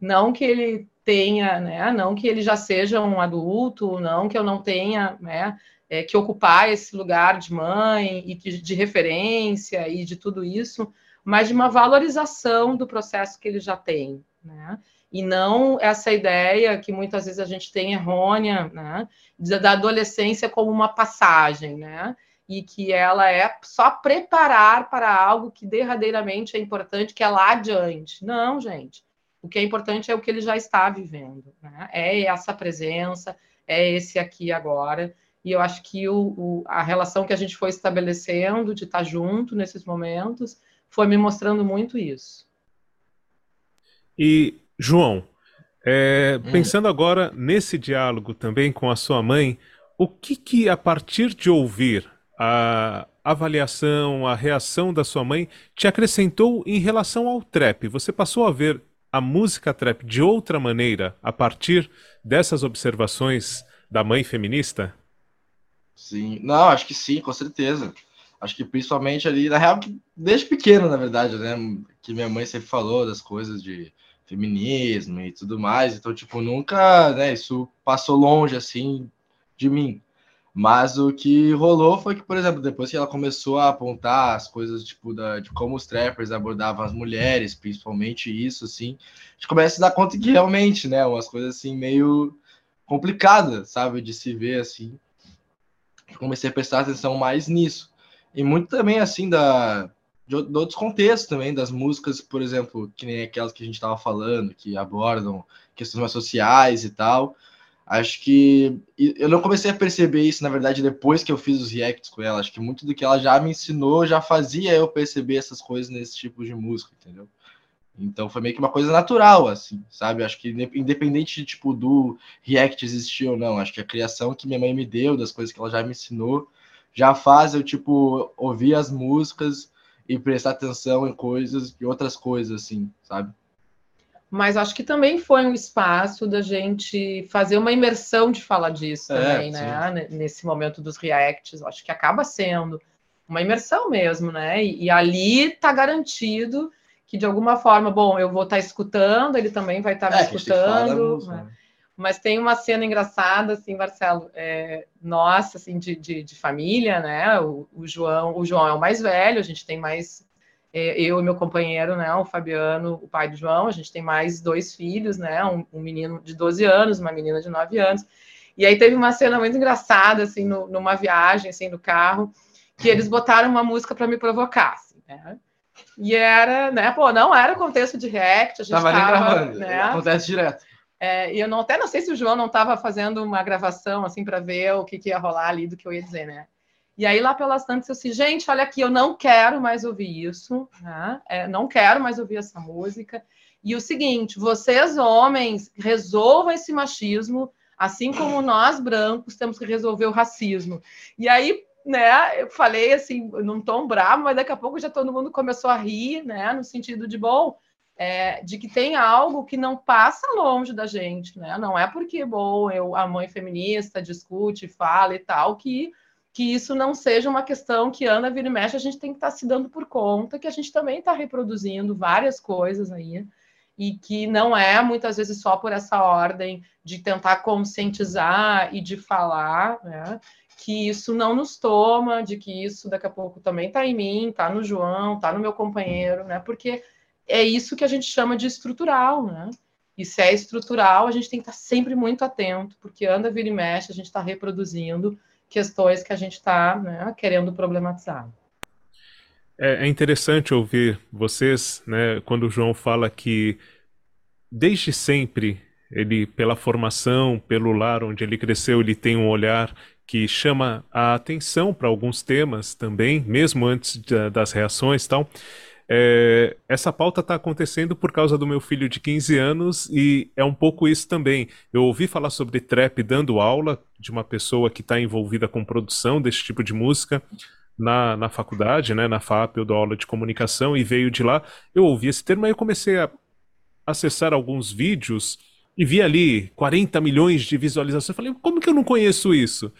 Não que ele tenha, né? Não que ele já seja um adulto, não que eu não tenha, né? É, que ocupar esse lugar de mãe e de, de referência e de tudo isso, mas de uma valorização do processo que ele já tem, né? e não essa ideia que muitas vezes a gente tem errônea, né, da adolescência como uma passagem, né, e que ela é só preparar para algo que derradeiramente é importante, que é lá adiante. Não, gente. O que é importante é o que ele já está vivendo, né? É essa presença, é esse aqui agora. E eu acho que o, o, a relação que a gente foi estabelecendo de estar junto nesses momentos foi me mostrando muito isso. E João, é, hum. pensando agora nesse diálogo também com a sua mãe, o que que a partir de ouvir a avaliação, a reação da sua mãe te acrescentou em relação ao trap? Você passou a ver a música trap de outra maneira a partir dessas observações da mãe feminista? Sim, não, acho que sim, com certeza. Acho que principalmente ali, na real, desde pequeno, na verdade, né? Que minha mãe sempre falou das coisas de feminismo e tudo mais. Então, tipo, nunca, né? Isso passou longe, assim, de mim. Mas o que rolou foi que, por exemplo, depois que ela começou a apontar as coisas, tipo, da, de como os trappers abordavam as mulheres, principalmente isso, assim, a gente começa a dar conta que realmente, né? Umas coisas, assim, meio complicadas, sabe? De se ver, assim. Comecei a prestar atenção mais nisso. E muito também, assim, da, de, de outros contextos também, das músicas, por exemplo, que nem aquelas que a gente estava falando, que abordam questões mais sociais e tal. Acho que eu não comecei a perceber isso, na verdade, depois que eu fiz os reacts com ela. Acho que muito do que ela já me ensinou já fazia eu perceber essas coisas nesse tipo de música, entendeu? Então foi meio que uma coisa natural, assim, sabe? Acho que independente de, tipo, do react existir ou não, acho que a criação que minha mãe me deu, das coisas que ela já me ensinou, já faz eu, tipo, ouvir as músicas e prestar atenção em coisas e outras coisas, assim, sabe? Mas acho que também foi um espaço da gente fazer uma imersão de falar disso é, também, né? Nesse momento dos reacts, acho que acaba sendo uma imersão mesmo, né? E, e ali tá garantido que de alguma forma, bom, eu vou estar tá escutando, ele também vai estar tá é, me escutando. Música, né? Mas tem uma cena engraçada, assim, Marcelo, é, nossa, assim, de, de, de família, né? O, o, João, o João é o mais velho, a gente tem mais é, eu e meu companheiro, né? O Fabiano, o pai do João, a gente tem mais dois filhos, né? Um, um menino de 12 anos, uma menina de 9 anos. E aí teve uma cena muito engraçada, assim, no, numa viagem, assim, no carro, que eles botaram uma música para me provocar, assim, né? E era, né? Pô, não era contexto de react, a gente tava, tava gravando, né? acontece direto. É, e eu não, até não sei se o João não estava fazendo uma gravação assim para ver o que, que, ia rolar ali do que eu ia dizer, né? E aí lá pelas tantas eu disse, gente, olha aqui, eu não quero mais ouvir isso, né? É, não quero mais ouvir essa música. E o seguinte, vocês homens resolvam esse machismo, assim como nós brancos temos que resolver o racismo. E aí né, eu falei assim, num tom bravo, mas daqui a pouco já todo mundo começou a rir, né, no sentido de, bom, é, de que tem algo que não passa longe da gente, né? Não é porque, bom, eu, a mãe feminista discute, fala e tal, que, que isso não seja uma questão que anda, vira e mexe, a gente tem que estar tá se dando por conta que a gente também está reproduzindo várias coisas aí, e que não é muitas vezes só por essa ordem de tentar conscientizar e de falar, né? Que isso não nos toma, de que isso daqui a pouco também está em mim, está no João, está no meu companheiro, né? Porque é isso que a gente chama de estrutural, né? E se é estrutural, a gente tem que estar sempre muito atento, porque anda, vira e mexe, a gente está reproduzindo questões que a gente está né, querendo problematizar. É, é, interessante ouvir vocês, né, quando o João fala que desde sempre ele, pela formação, pelo lar onde ele cresceu, ele tem um olhar que chama a atenção para alguns temas também, mesmo antes das reações tal. É, essa pauta está acontecendo por causa do meu filho de 15 anos e é um pouco isso também. Eu ouvi falar sobre trap dando aula de uma pessoa que está envolvida com produção desse tipo de música na, na faculdade, né, na FAP, eu dou aula de comunicação e veio de lá. Eu ouvi esse termo e eu comecei a acessar alguns vídeos e vi ali 40 milhões de visualizações. Eu falei, como que eu não conheço isso?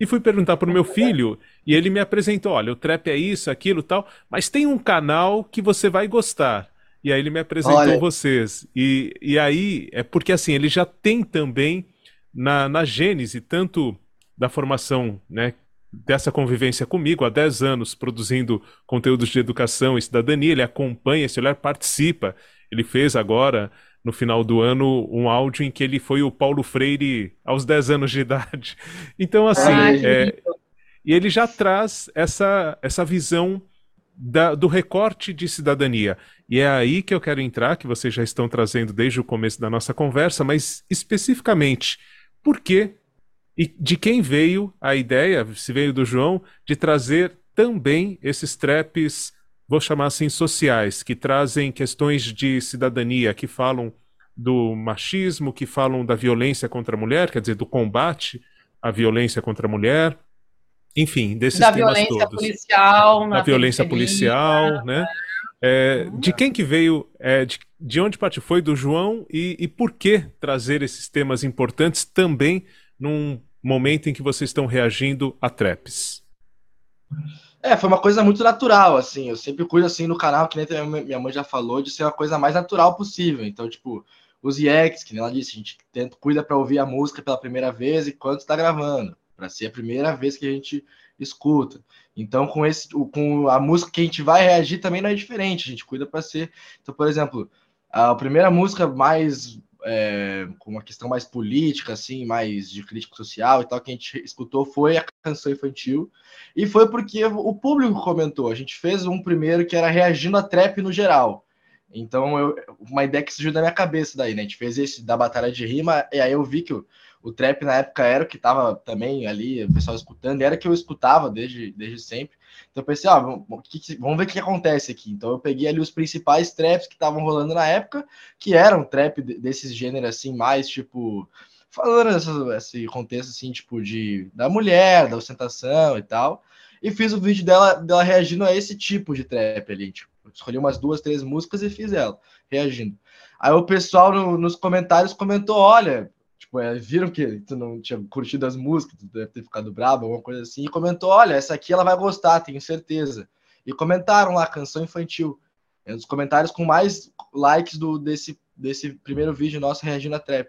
E fui perguntar para o meu filho e ele me apresentou: olha, o trap é isso, aquilo tal, mas tem um canal que você vai gostar. E aí ele me apresentou olha. vocês. E, e aí é porque assim, ele já tem também na, na gênese, tanto da formação, né, dessa convivência comigo há 10 anos, produzindo conteúdos de educação e cidadania, ele acompanha esse olhar, participa. Ele fez agora no final do ano um áudio em que ele foi o Paulo Freire aos 10 anos de idade. (laughs) Então, assim, é, e ele já traz essa, essa visão da, do recorte de cidadania. E é aí que eu quero entrar, que vocês já estão trazendo desde o começo da nossa conversa, mas especificamente, por que e de quem veio a ideia, se veio do João, de trazer também esses traps vou chamar assim, sociais, que trazem questões de cidadania, que falam do machismo, que falam da violência contra a mulher, quer dizer, do combate à violência contra a mulher, enfim, desses da temas violência todos. Policial, da violência policial, né? É, de quem que veio, é, de, de onde parte foi do João e, e por que trazer esses temas importantes também num momento em que vocês estão reagindo a traps? É, foi uma coisa muito natural, assim. Eu sempre cuido assim no canal, que nem minha mãe já falou, de ser a coisa mais natural possível. Então, tipo, os yaks, que nem ela disse, a gente tenta, cuida para ouvir a música pela primeira vez enquanto está gravando, para ser a primeira vez que a gente escuta. Então, com esse, com a música que a gente vai reagir também não é diferente. A gente cuida para ser. Então, por exemplo, a primeira música mais é, com uma questão mais política, assim, mais de crítica social e tal, que a gente escutou foi a canção infantil. E foi porque o público comentou. A gente fez um primeiro que era reagindo a trap no geral. Então, eu, uma ideia que surgiu da minha cabeça daí, né? A gente fez esse da batalha de rima, e aí eu vi que o trap na época era o que tava também ali, o pessoal escutando, era que eu escutava desde, desde sempre. Então eu pensei, ó, vamos, vamos ver o que acontece aqui. Então eu peguei ali os principais traps que estavam rolando na época, que eram trap desses gêneros assim, mais tipo. Falando nesse contexto assim, tipo, de da mulher, da ostentação e tal. E fiz o vídeo dela, dela reagindo a esse tipo de trap ali. Tipo, escolhi umas duas, três músicas e fiz ela, reagindo. Aí o pessoal no, nos comentários comentou: olha, tipo, é, viram que tu não tinha curtido as músicas, tu deve ter ficado bravo, alguma coisa assim, e comentou: olha, essa aqui ela vai gostar, tenho certeza. E comentaram lá, canção infantil. É um dos comentários com mais likes do, desse, desse primeiro vídeo nosso reagindo a trap.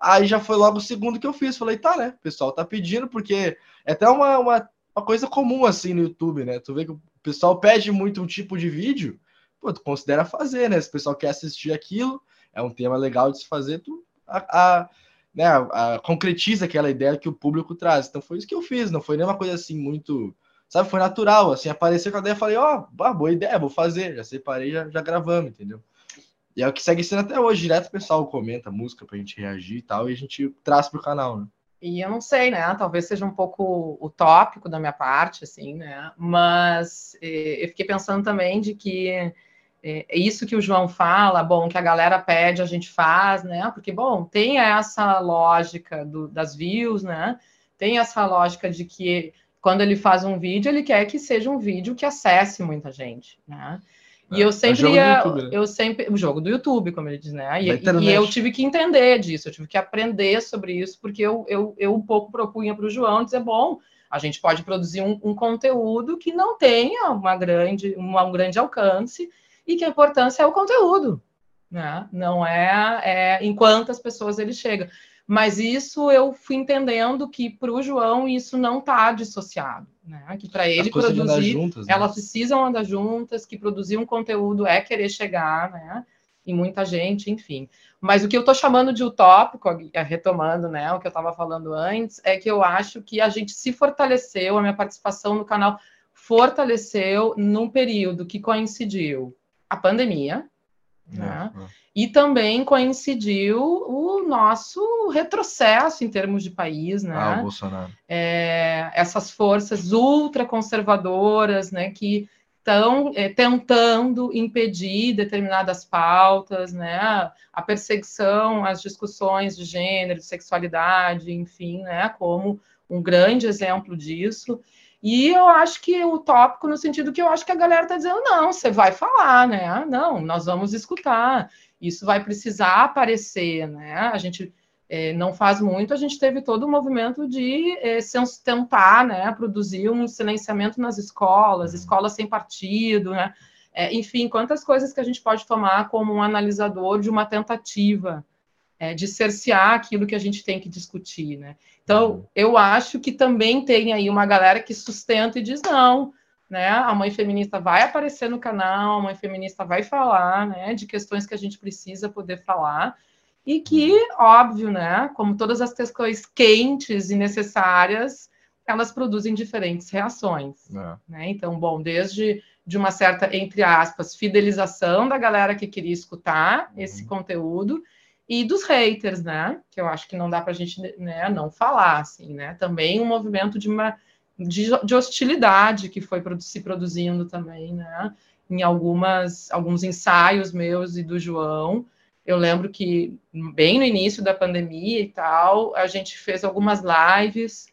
Aí já foi logo o segundo que eu fiz. Falei, tá, né? O pessoal tá pedindo, porque é até uma, uma, uma coisa comum assim no YouTube, né? Tu vê que o pessoal pede muito um tipo de vídeo, pô, tu considera fazer, né? Se o pessoal quer assistir aquilo, é um tema legal de se fazer, tu a, a né, a, a, concretiza aquela ideia que o público traz. Então foi isso que eu fiz, não foi nenhuma coisa assim muito, sabe, foi natural, assim, apareceu com a ideia, falei, ó, oh, boa ideia, vou fazer, já separei, já, já gravamos, entendeu? E é o que segue sendo até hoje, direto o pessoal comenta música pra gente reagir e tal, e a gente traz pro canal, né? E eu não sei, né? Talvez seja um pouco utópico da minha parte, assim, né? Mas eh, eu fiquei pensando também de que é, é isso que o João fala, bom, que a galera pede, a gente faz, né? Porque, bom, tem essa lógica do, das views, né? Tem essa lógica de que quando ele faz um vídeo, ele quer que seja um vídeo que acesse muita gente, né? E eu é sempre ia, YouTube, né? eu sempre, o jogo do YouTube, como ele diz, né? E, e, eu tive que entender disso, eu tive que aprender sobre isso, porque eu, eu, eu um pouco propunha para o João dizer, bom, a gente pode produzir um, um, conteúdo que não tenha uma grande, uma, um grande alcance e que a importância é o conteúdo, né? Não é, é em quantas pessoas ele chega. Mas isso eu fui entendendo que para o João isso não está dissociado, né? Que para ele produzir, juntas, né? elas precisam andar juntas, que produzir um conteúdo é querer chegar, né? E muita gente, enfim. Mas o que eu estou chamando de utópico, retomando, né, o que eu estava falando antes, é que eu acho que a gente se fortaleceu, a minha participação no canal fortaleceu num período que coincidiu a pandemia, né? É, é. E também coincidiu o nosso retrocesso em termos de país, né? Ah, o Bolsonaro. É, essas forças ultraconservadoras, né, que estão é, tentando impedir determinadas pautas, né? A perseguição, as discussões de gênero, de sexualidade, enfim, né? Como um grande exemplo disso. E eu acho que o tópico, no sentido que eu acho que a galera está dizendo, não, você vai falar, né? Não, nós vamos escutar. Isso vai precisar aparecer, né? A gente é, não faz muito, a gente teve todo o um movimento de é, tentar, né? Produzir um silenciamento nas escolas, uhum. escolas sem partido, né? É, enfim, quantas coisas que a gente pode tomar como um analisador de uma tentativa é, de cercear aquilo que a gente tem que discutir, né? Então, uhum. eu acho que também tem aí uma galera que sustenta e diz não, né? A mãe feminista vai aparecer no canal, a mãe feminista vai falar, né, de questões que a gente precisa poder falar e que, uhum. óbvio, né, como todas as questões quentes e necessárias, elas produzem diferentes reações, é. né? Então, bom, desde de uma certa entre aspas fidelização da galera que queria escutar uhum. esse conteúdo e dos haters, né? Que eu acho que não dá para a gente né, não falar, assim, né? Também um movimento de uma de, de hostilidade que foi se produzindo também, né? Em algumas alguns ensaios meus e do João, eu lembro que bem no início da pandemia e tal, a gente fez algumas lives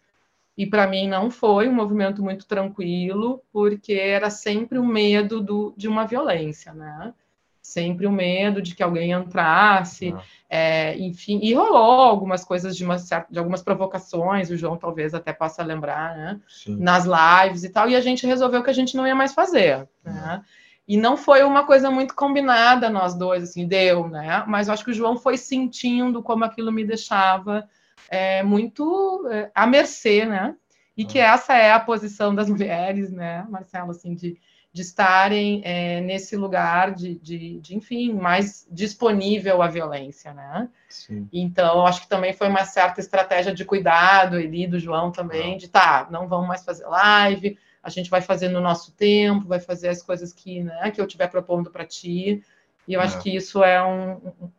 e para mim não foi um movimento muito tranquilo, porque era sempre o medo do, de uma violência, né? Sempre o medo de que alguém entrasse, ah. é, enfim, e rolou algumas coisas de, uma, de algumas provocações, o João talvez até possa lembrar, né? Sim. Nas lives e tal, e a gente resolveu que a gente não ia mais fazer, né? E não foi uma coisa muito combinada nós dois, assim, deu, né? Mas eu acho que o João foi sentindo como aquilo me deixava é, muito é, à mercê, né? E que ah. essa é a posição das (laughs) mulheres, né, Marcelo, assim, de de estarem é, nesse lugar de, de, de, enfim, mais disponível à violência, né? Sim. Então, acho que também foi uma certa estratégia de cuidado ali do João também, ah. de tá, não vamos mais fazer live, a gente vai fazer no nosso tempo, vai fazer as coisas que, né, que eu estiver propondo para ti. E eu é. acho que isso é um,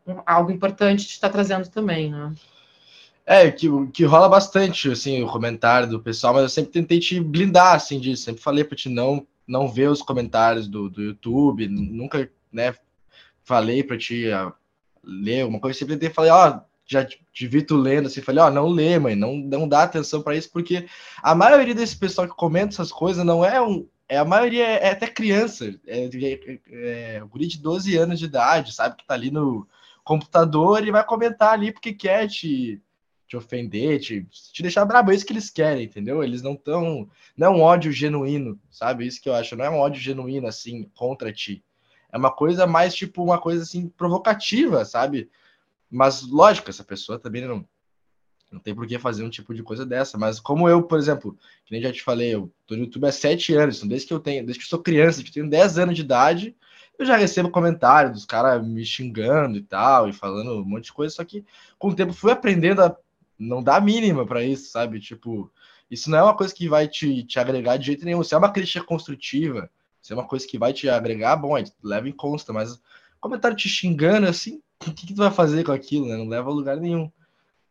um, algo importante de estar trazendo também, né? É, que, que rola bastante, assim, o comentário do pessoal, mas eu sempre tentei te blindar, assim, disso. Sempre falei para te não não ver os comentários do, do YouTube, nunca, né, falei para ti uh, ler alguma coisa, sempre falar, ó, oh, já te vi tu lendo, assim, falei, ó, oh, não lê, mãe, não, não dá atenção para isso, porque a maioria desse pessoal que comenta essas coisas não é um, é a maioria é, é até criança, é, é, é, guri de 12 anos de idade, sabe, que tá ali no computador e vai comentar ali porque quer te te ofender, te, te deixar brabo. É isso que eles querem, entendeu? Eles não estão. Não é um ódio genuíno, sabe? Isso que eu acho. Não é um ódio genuíno, assim, contra ti. É uma coisa mais, tipo, uma coisa, assim, provocativa, sabe? Mas, lógico, essa pessoa também não. Não tem por que fazer um tipo de coisa dessa. Mas como eu, por exemplo, que nem já te falei, eu tô no YouTube há sete anos, então desde que eu tenho, desde que eu sou criança, que tenho 10 anos de idade, eu já recebo comentários dos caras me xingando e tal, e falando um monte de coisa, só que com o tempo fui aprendendo a não dá mínima para isso, sabe? Tipo, isso não é uma coisa que vai te, te agregar de jeito nenhum. Se é uma crítica construtiva, se é uma coisa que vai te agregar, bom, aí leva em consta, mas comentário te xingando assim, o que, que tu vai fazer com aquilo, né? Não leva a lugar nenhum.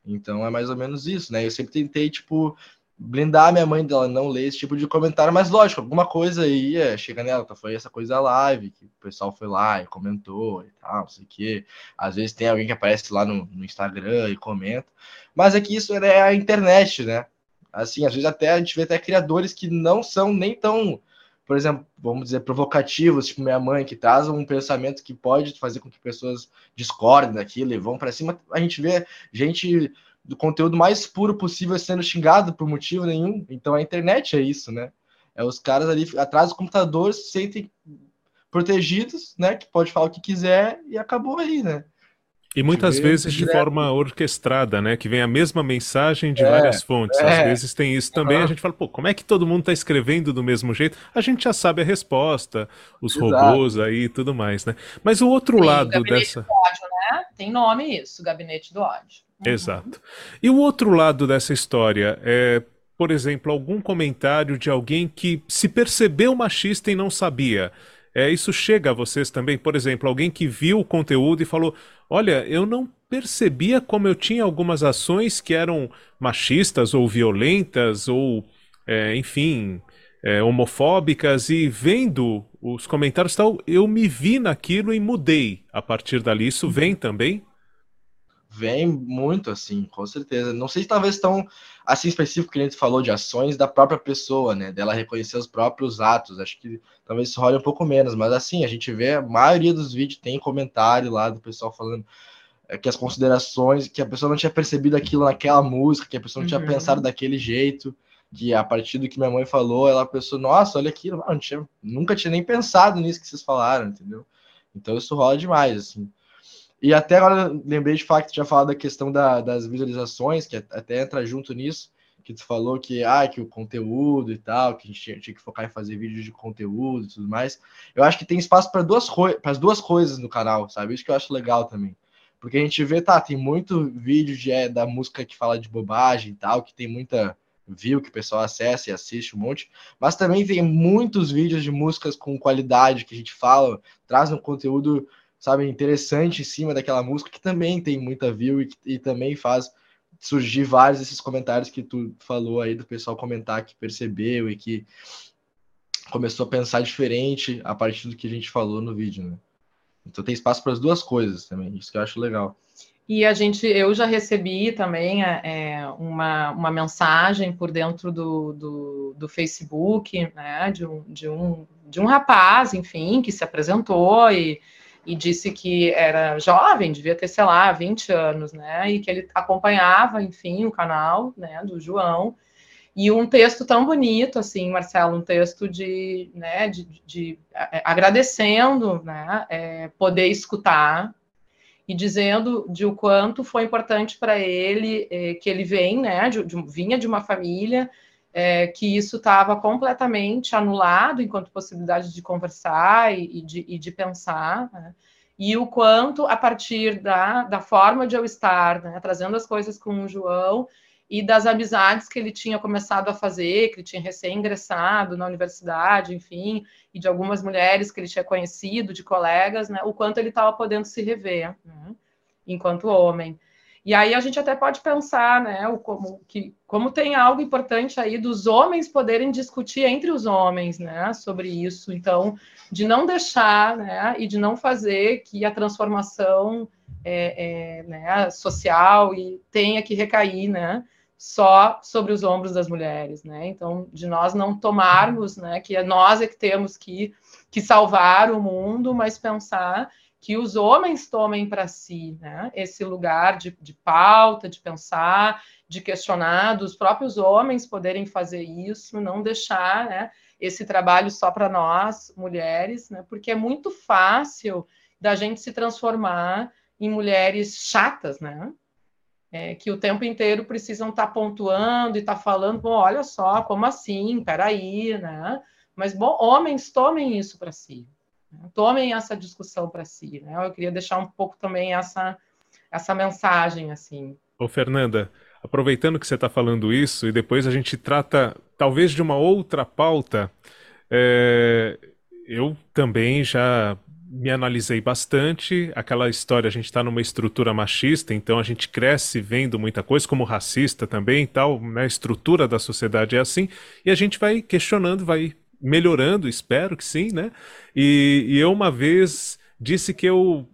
Então é mais ou menos isso, né? Eu sempre tentei, tipo, blindar minha mãe dela não ler esse tipo de comentário, mas lógico, alguma coisa aí é, chega nela, tá, foi essa coisa live, que o pessoal foi lá e comentou e tal, não sei o quê. Às vezes tem alguém que aparece lá no, no Instagram e comenta, mas é que isso é a internet, né? Assim, às vezes até a gente vê até criadores que não são nem tão, por exemplo, vamos dizer, provocativos, tipo minha mãe, que traz um pensamento que pode fazer com que pessoas discordem daquilo e vão para cima. A gente vê gente do conteúdo mais puro possível sendo xingado por motivo nenhum. Então a internet é isso, né? É os caras ali atrás do computador se sentem protegidos, né? Que pode falar o que quiser e acabou aí, né? E muitas vezes de forma orquestrada, né? Que vem a mesma mensagem de é, várias fontes. É, Às vezes tem isso também. Uhum. A gente fala, pô, como é que todo mundo está escrevendo do mesmo jeito? A gente já sabe a resposta, os Exato. robôs aí e tudo mais, né? Mas o outro Sim, lado dessa. Do ódio, né? Tem nome isso, gabinete do ódio. Uhum. Exato. E o outro lado dessa história é, por exemplo, algum comentário de alguém que se percebeu machista e não sabia. É, isso chega a vocês também? Por exemplo, alguém que viu o conteúdo e falou: Olha, eu não percebia como eu tinha algumas ações que eram machistas ou violentas ou, é, enfim, é, homofóbicas, e vendo os comentários tal, eu me vi naquilo e mudei a partir dali. Isso vem também? Vem muito, assim, com certeza. Não sei se talvez tão assim específico que a gente falou de ações da própria pessoa, né? Dela reconhecer os próprios atos. Acho que talvez isso role um pouco menos, mas assim, a gente vê a maioria dos vídeos tem comentário lá do pessoal falando é, que as considerações, que a pessoa não tinha percebido aquilo naquela música, que a pessoa não uhum. tinha pensado daquele jeito, que a partir do que minha mãe falou, ela pensou, nossa, olha aquilo, não tinha, nunca tinha nem pensado nisso que vocês falaram, entendeu? Então isso rola demais, assim. E até agora lembrei de fato que tinha falado da questão da, das visualizações, que até entra junto nisso, que tu falou que, ah, que o conteúdo e tal, que a gente tinha, tinha que focar em fazer vídeos de conteúdo e tudo mais. Eu acho que tem espaço para duas, as duas coisas no canal, sabe? Isso que eu acho legal também. Porque a gente vê, tá, tem muito vídeo de, é, da música que fala de bobagem e tal, que tem muita view que o pessoal acessa e assiste um monte, mas também tem muitos vídeos de músicas com qualidade que a gente fala, traz um conteúdo sabe, interessante em cima daquela música, que também tem muita view e, e também faz surgir vários desses comentários que tu falou aí do pessoal comentar que percebeu e que começou a pensar diferente a partir do que a gente falou no vídeo, né? Então tem espaço para as duas coisas também, isso que eu acho legal. E a gente, eu já recebi também é, é uma, uma mensagem por dentro do, do, do, Facebook, né, de um, de, um, de um rapaz, enfim, que se apresentou e e disse que era jovem, devia ter, sei lá, 20 anos, né? E que ele acompanhava, enfim, o canal, né, do João. E um texto tão bonito, assim, Marcelo, um texto de, né, de, de, é, agradecendo, né, é, poder escutar e dizendo de o quanto foi importante para ele é, que ele vem, né, de, vinha de uma família é, que isso estava completamente anulado enquanto possibilidade de conversar e, e, de, e de, pensar, né? e o quanto, a partir da, da forma de eu estar, né, trazendo as coisas com o João, e das amizades que ele tinha começado a fazer, que ele tinha recém-ingressado na universidade, enfim, e de algumas mulheres que ele tinha conhecido, de colegas, né, o quanto ele estava podendo se rever né, enquanto homem. E aí a gente até pode pensar, né, o, como, que, como tem algo importante aí dos homens poderem discutir entre os homens, né, sobre isso. Então, de não deixar, né, e de não fazer que a transformação é, é, né, social e tenha que recair, né, só sobre os ombros das mulheres, né? Então, de nós não tomarmos, né, que é nós é que temos que, que salvar o mundo, mas pensar que os homens tomem para si né, esse lugar de, de, pauta, de pensar, de questionar, dos próprios homens poderem fazer isso, não deixar né, esse trabalho só para nós, mulheres, né, porque é muito fácil da gente se transformar em mulheres chatas, né? É, que o tempo inteiro precisam estar tá pontuando e estar tá falando, bom, olha só, como assim? Peraí, né? Mas, bom, homens tomem isso para si, Tomem essa discussão para si. Né? Eu queria deixar um pouco também essa, essa mensagem assim. Ô, Fernanda, aproveitando que você está falando isso, e depois a gente trata talvez de uma outra pauta, é, eu também já me analisei bastante. Aquela história, a gente está numa estrutura machista, então a gente cresce vendo muita coisa, como racista também tal, né? a estrutura da sociedade é assim, e a gente vai questionando, vai melhorando, espero que sim, né? E, e eu uma vez disse que eu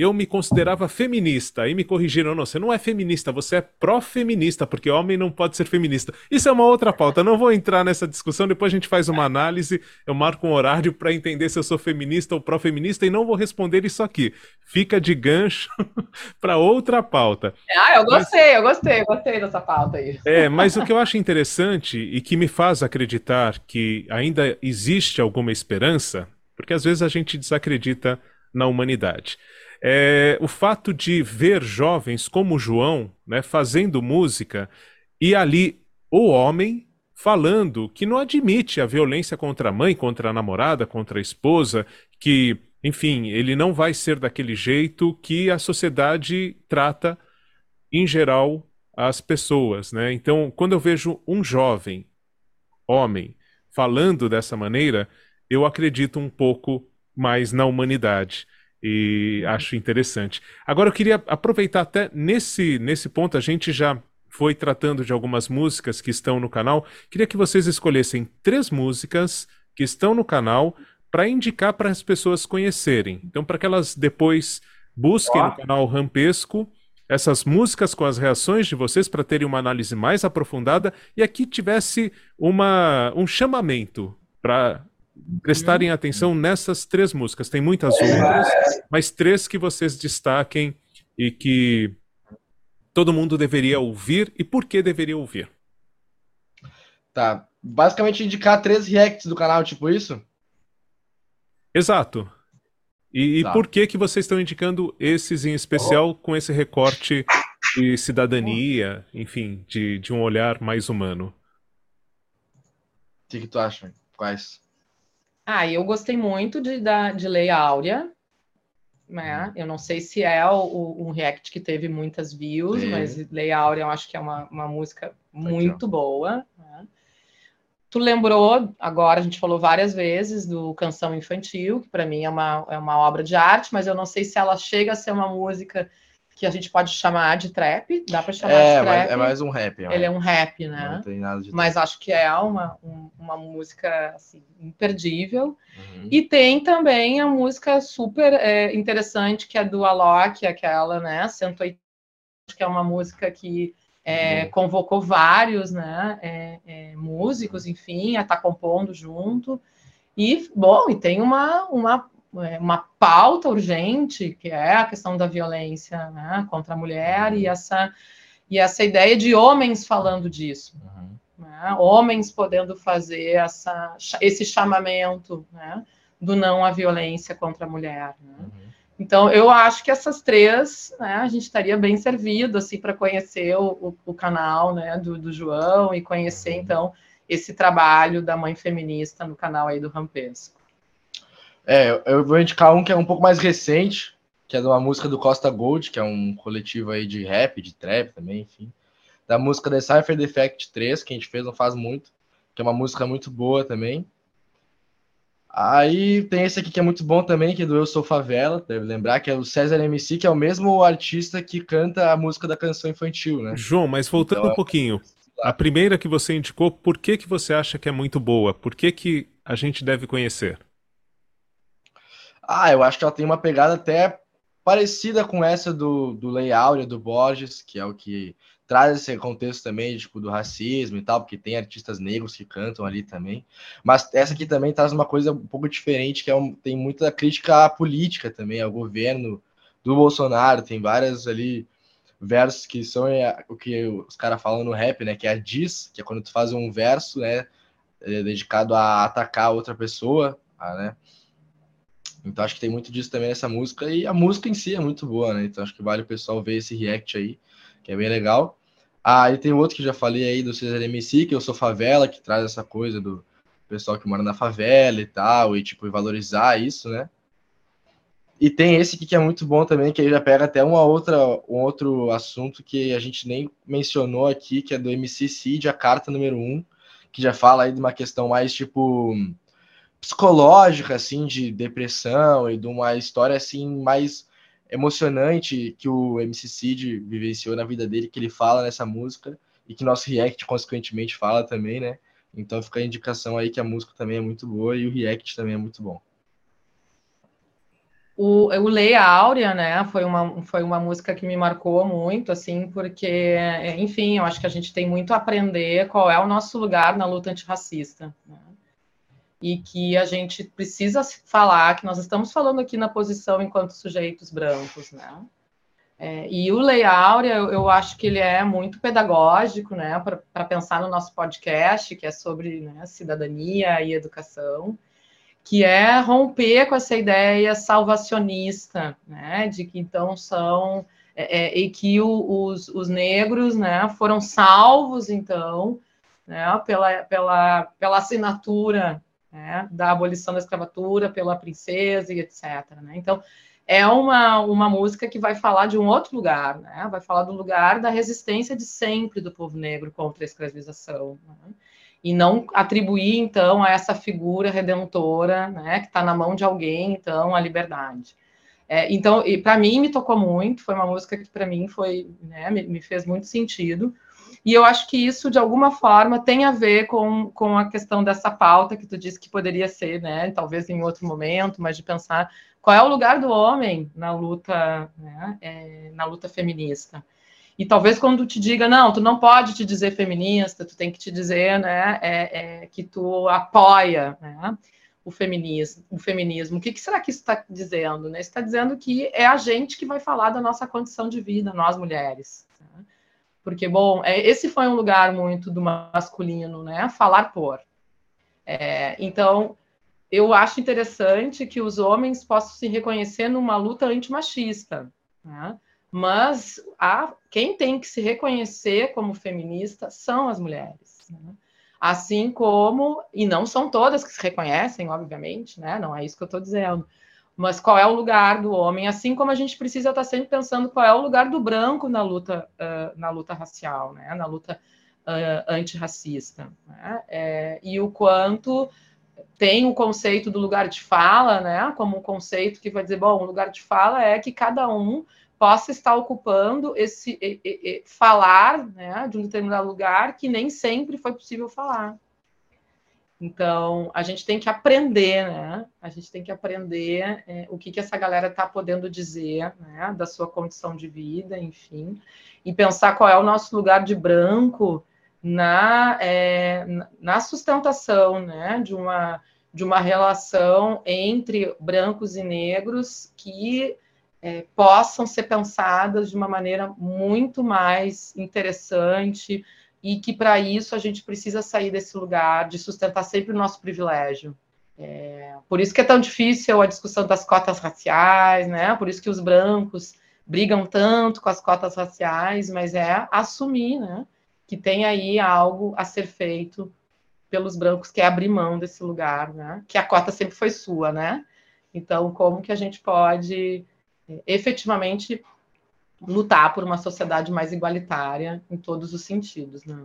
eu me considerava feminista. Aí me corrigiram, não, você não é feminista, você é pró-feminista, porque homem não pode ser feminista. Isso é uma outra pauta, não vou entrar nessa discussão, depois a gente faz uma análise, eu marco um horário para entender se eu sou feminista ou pró-feminista e não vou responder isso aqui. Fica de gancho (laughs) para outra pauta. Ah, eu gostei, mas... eu gostei, eu gostei dessa pauta aí. É, mas o que eu acho interessante e que me faz acreditar que ainda existe alguma esperança, porque às vezes a gente desacredita na humanidade é, o fato de ver jovens como João né, fazendo música e ali o homem falando que não admite a violência contra a mãe, contra a namorada, contra a esposa, que, enfim, ele não vai ser daquele jeito que a sociedade trata, em geral, as pessoas. Né? Então, quando eu vejo um jovem homem falando dessa maneira, eu acredito um pouco mais na humanidade. E acho interessante. Agora eu queria aproveitar até nesse, nesse ponto, a gente já foi tratando de algumas músicas que estão no canal. Queria que vocês escolhessem três músicas que estão no canal para indicar para as pessoas conhecerem. Então, para que elas depois busquem no canal Rampesco essas músicas com as reações de vocês para terem uma análise mais aprofundada e aqui tivesse uma, um chamamento para prestarem uhum. atenção nessas três músicas. Tem muitas outras, mas três que vocês destaquem e que todo mundo deveria ouvir e por que deveria ouvir. Tá. Basicamente indicar três reacts do canal, tipo isso? Exato. E, tá. e por que que vocês estão indicando esses em especial com esse recorte de cidadania, enfim, de, de um olhar mais humano? O que, que tu acha? Quais? Ah, eu gostei muito de, da, de Lei Áurea, né? Uhum. Eu não sei se é o, um react que teve muitas views, Sim. mas Lei Áurea eu acho que é uma, uma música muito boa. Né? Tu lembrou, agora a gente falou várias vezes do Canção Infantil, que para mim é uma, é uma obra de arte, mas eu não sei se ela chega a ser uma música que a gente pode chamar de trap, dá para chamar é, de trap. É mais um rap. É Ele é um rap, né? Não tem nada de Mas acho que é uma, um, uma música assim, imperdível. Uhum. E tem também a música super é, interessante, que é do Alok, aquela, né? 180, que é uma música que é, uhum. convocou vários né, é, é, músicos, enfim, a estar tá compondo junto. E, bom, e tem uma, uma é, uma pauta urgente, que é a questão da violência né, contra a mulher e essa, e essa ideia de homens falando disso. Uhum. Né, homens podendo fazer essa, esse chamamento né, do não à violência contra a mulher. Né. Uhum. Então, eu acho que essas três, né, a gente estaria bem servido assim para conhecer o, o, o, canal né, do, do João e conhecer, uhum. então, esse trabalho da mãe feminista no canal aí do Rampesco. É, eu vou indicar um que é um pouco mais recente, que é de uma música do Costa Gold, que é um coletivo aí de rap, de trap também, enfim. Da música The Cypher Defect 3, que a gente fez não faz muito, que é uma música muito boa também. Aí tem esse aqui que é muito bom também, que é do Eu Sou Favela, deve lembrar, que é o César MC, que é o mesmo artista que canta a música da canção infantil, né? João, mas voltando então, um pouquinho, a primeira que você indicou, por que, que você acha que é muito boa? Por que, que a gente deve conhecer? Ah, eu acho que ela tem uma pegada até parecida com essa do, do Lei Áurea, do Borges, que é o que traz esse contexto também, tipo, do racismo e tal, porque tem artistas negros que cantam ali também. Mas essa aqui também traz uma coisa um pouco diferente, que é um, tem muita crítica à política também, ao governo do Bolsonaro, tem várias ali versos que são é, o que os caras falam no rap, né? Que é a diss, que é quando tu faz um verso, né? É dedicado a atacar outra pessoa, né? Então acho que tem muito disso também nessa música. E a música em si é muito boa, né? Então acho que vale o pessoal ver esse react aí, que é bem legal. Ah, e tem outro que já falei aí do Cesar MC, que eu sou favela, que traz essa coisa do pessoal que mora na favela e tal, e tipo, valorizar isso, né? E tem esse aqui que é muito bom também, que ele já pega até uma outra, um outro assunto que a gente nem mencionou aqui, que é do MC Cid, a carta número 1, um, que já fala aí de uma questão mais, tipo, psicológica, assim, de depressão e de uma história, assim, mais emocionante que o MC Cid vivenciou na vida dele, que ele fala nessa música e que nosso react, consequentemente, fala também, né? Então fica a indicação aí que a música também é muito boa e o react também é muito bom. O, o Lei Áurea, né, foi uma, foi uma música que me marcou muito, assim, porque, enfim, eu acho que a gente tem muito a aprender qual é o nosso lugar na luta antirracista, né? E que a gente precisa falar, que nós estamos falando aqui na posição enquanto sujeitos brancos, né? É, e o Lei Áurea, eu, eu, acho que ele é muito pedagógico, né, para pensar no nosso podcast, que é sobre né, cidadania e educação que é romper com essa ideia salvacionista, né, de que então são é, é, e que o, os, os negros, né, foram salvos então, né, pela, pela, pela assinatura né, da abolição da escravatura, pela princesa e etc. Né? Então é uma, uma música que vai falar de um outro lugar, né? vai falar do lugar da resistência de sempre do povo negro contra a escravização. Né? e não atribuir então a essa figura redentora, né, que está na mão de alguém, então a liberdade. É, então, para mim me tocou muito, foi uma música que para mim foi, né, me, me, fez muito sentido. E eu acho que isso de alguma forma tem a ver com, com a questão dessa pauta que tu disse que poderia ser, né, talvez em outro momento, mas de pensar qual é o lugar do homem na luta, né, é, na luta feminista. E talvez quando te diga, não, tu não pode te dizer feminista, tu tem que te dizer né, é, é, que tu apoia né, o, feminismo, o feminismo. O que, que será que isso está dizendo? Né? Está dizendo que é a gente que vai falar da nossa condição de vida, nós mulheres. Porque, bom, é, esse foi um lugar muito do masculino, né? Falar por. É, então, eu acho interessante que os homens possam se reconhecer numa luta antimachista. Né? mas a, quem tem que se reconhecer como feminista são as mulheres. Né? Assim como, e não são todas que se reconhecem, obviamente, né? não é isso que eu estou dizendo, mas qual é o lugar do homem, assim como a gente precisa estar sempre pensando qual é o lugar do branco na luta, uh, na luta racial, né? na luta uh, antirracista. Né? É, e o quanto tem o conceito do lugar de fala, né? como um conceito que vai dizer, bom, o lugar de fala é que cada um possa estar ocupando esse e, e, falar né, de um determinado lugar que nem sempre foi possível falar. Então, a gente tem que aprender, né? A gente tem que aprender é, o que, que essa galera está podendo dizer, né? Da sua condição de vida, enfim. E pensar qual é o nosso lugar de branco na, é, na sustentação, né? De uma, de uma relação entre brancos e negros que é, possam ser pensadas de uma maneira muito mais interessante e que para isso a gente precisa sair desse lugar de sustentar sempre o nosso privilégio. É, por isso que é tão difícil a discussão das cotas raciais, né? Por isso que os brancos brigam tanto com as cotas raciais, mas é assumir, né? Que tem aí algo a ser feito pelos brancos, que é abrir mão desse lugar, né? Que a cota sempre foi sua, né? Então, como que a gente pode é, efetivamente lutar por uma sociedade mais igualitária em todos os sentidos, né?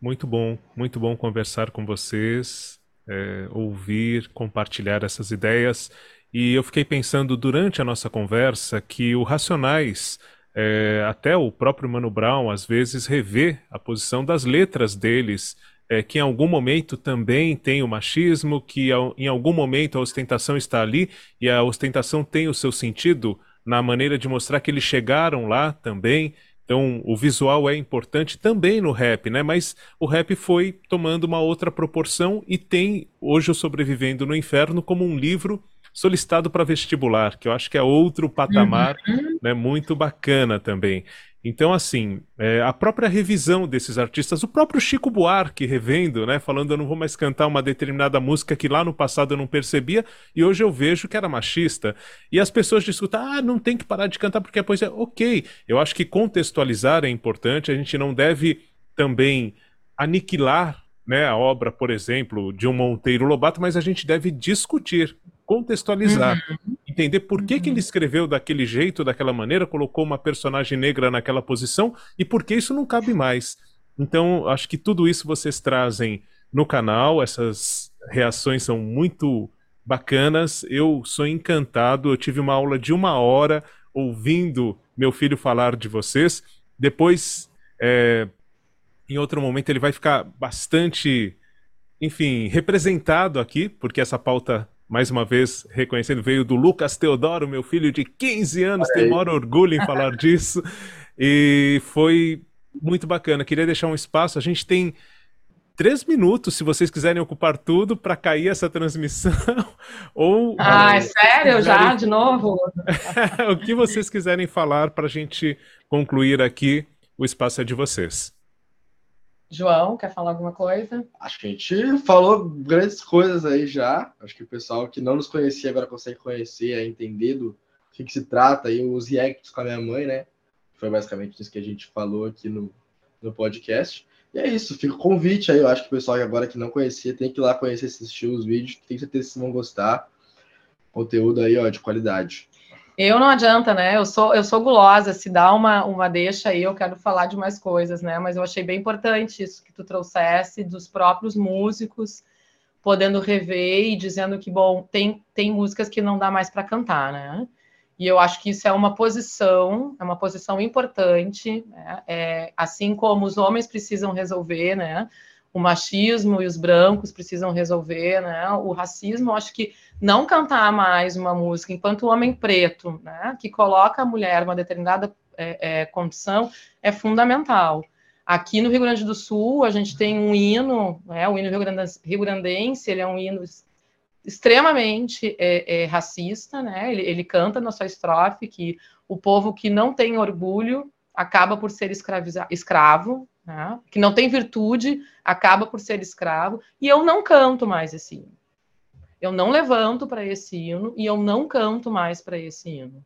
Muito bom, muito bom conversar com vocês, é, ouvir, compartilhar essas ideias. E eu fiquei pensando durante a nossa conversa que o Racionais, é, até o próprio Mano Brown, às vezes revê a posição das letras deles é, que em algum momento também tem o machismo, que em algum momento a ostentação está ali e a ostentação tem o seu sentido na maneira de mostrar que eles chegaram lá também. Então, o visual é importante também no rap, né? Mas o rap foi tomando uma outra proporção e tem hoje o Sobrevivendo no Inferno como um livro solicitado para vestibular, que eu acho que é outro patamar, uhum. né? Muito bacana também. Então, assim, é, a própria revisão desses artistas, o próprio Chico Buarque revendo, né, falando eu não vou mais cantar uma determinada música que lá no passado eu não percebia e hoje eu vejo que era machista. E as pessoas discutem, ah, não tem que parar de cantar porque a poesia. Ok, eu acho que contextualizar é importante, a gente não deve também aniquilar né, a obra, por exemplo, de um Monteiro Lobato, mas a gente deve discutir, contextualizar. Uhum entender por que, que ele uhum. escreveu daquele jeito, daquela maneira, colocou uma personagem negra naquela posição e por que isso não cabe mais. Então, acho que tudo isso vocês trazem no canal, essas reações são muito bacanas. Eu sou encantado, eu tive uma aula de uma hora ouvindo meu filho falar de vocês. Depois, é, em outro momento, ele vai ficar bastante, enfim, representado aqui, porque essa pauta mais uma vez reconhecendo, veio do Lucas Teodoro, meu filho de 15 anos, tenho maior orgulho em falar (laughs) disso. E foi muito bacana. Queria deixar um espaço. A gente tem três minutos, se vocês quiserem ocupar tudo, para cair essa transmissão. (laughs) Ou. Ah, é sério? Quiserem... Já? De novo? (laughs) o que vocês quiserem falar para a gente concluir aqui, o espaço é de vocês. João, quer falar alguma coisa? Acho que a gente falou grandes coisas aí já. Acho que o pessoal que não nos conhecia agora consegue conhecer, entender do que, que se trata aí, os reacts com a minha mãe, né? Foi basicamente isso que a gente falou aqui no, no podcast. E é isso, fica o convite aí. Eu acho que o pessoal agora que não conhecia tem que ir lá conhecer, assistir os vídeos, tem certeza que vão gostar. Conteúdo aí, ó, de qualidade. Eu não adianta, né? Eu sou, eu sou gulosa. Se dá uma, uma deixa aí, eu quero falar de mais coisas, né? Mas eu achei bem importante isso que tu trouxesse dos próprios músicos podendo rever e dizendo que, bom, tem, tem músicas que não dá mais para cantar, né? E eu acho que isso é uma posição, é uma posição importante, né? é, assim como os homens precisam resolver, né? O machismo e os brancos precisam resolver, né? O racismo, acho que não cantar mais uma música enquanto o homem preto, né? Que coloca a mulher uma determinada é, é, condição é fundamental. Aqui no Rio Grande do Sul, a gente tem um hino, né? O hino rio grandense, ele é um hino extremamente é, é, racista, né? Ele, ele canta na sua estrofe que o povo que não tem orgulho acaba por ser escravo, né? que não tem virtude, acaba por ser escravo, e eu não canto mais esse hino. Eu não levanto para esse hino e eu não canto mais para esse hino.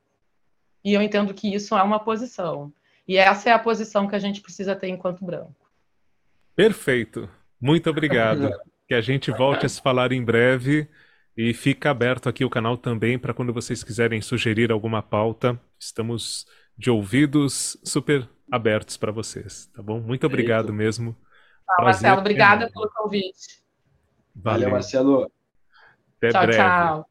E eu entendo que isso é uma posição. E essa é a posição que a gente precisa ter enquanto branco. Perfeito. Muito obrigado. que a gente volte a se falar em breve. E fica aberto aqui o canal também para quando vocês quiserem sugerir alguma pauta. Estamos de ouvidos super abertos para vocês, tá bom? Muito obrigado Eita. mesmo. Ah, Marcelo, obrigada pelo convite. Valeu, Valeu Marcelo. Até tchau, breve. tchau.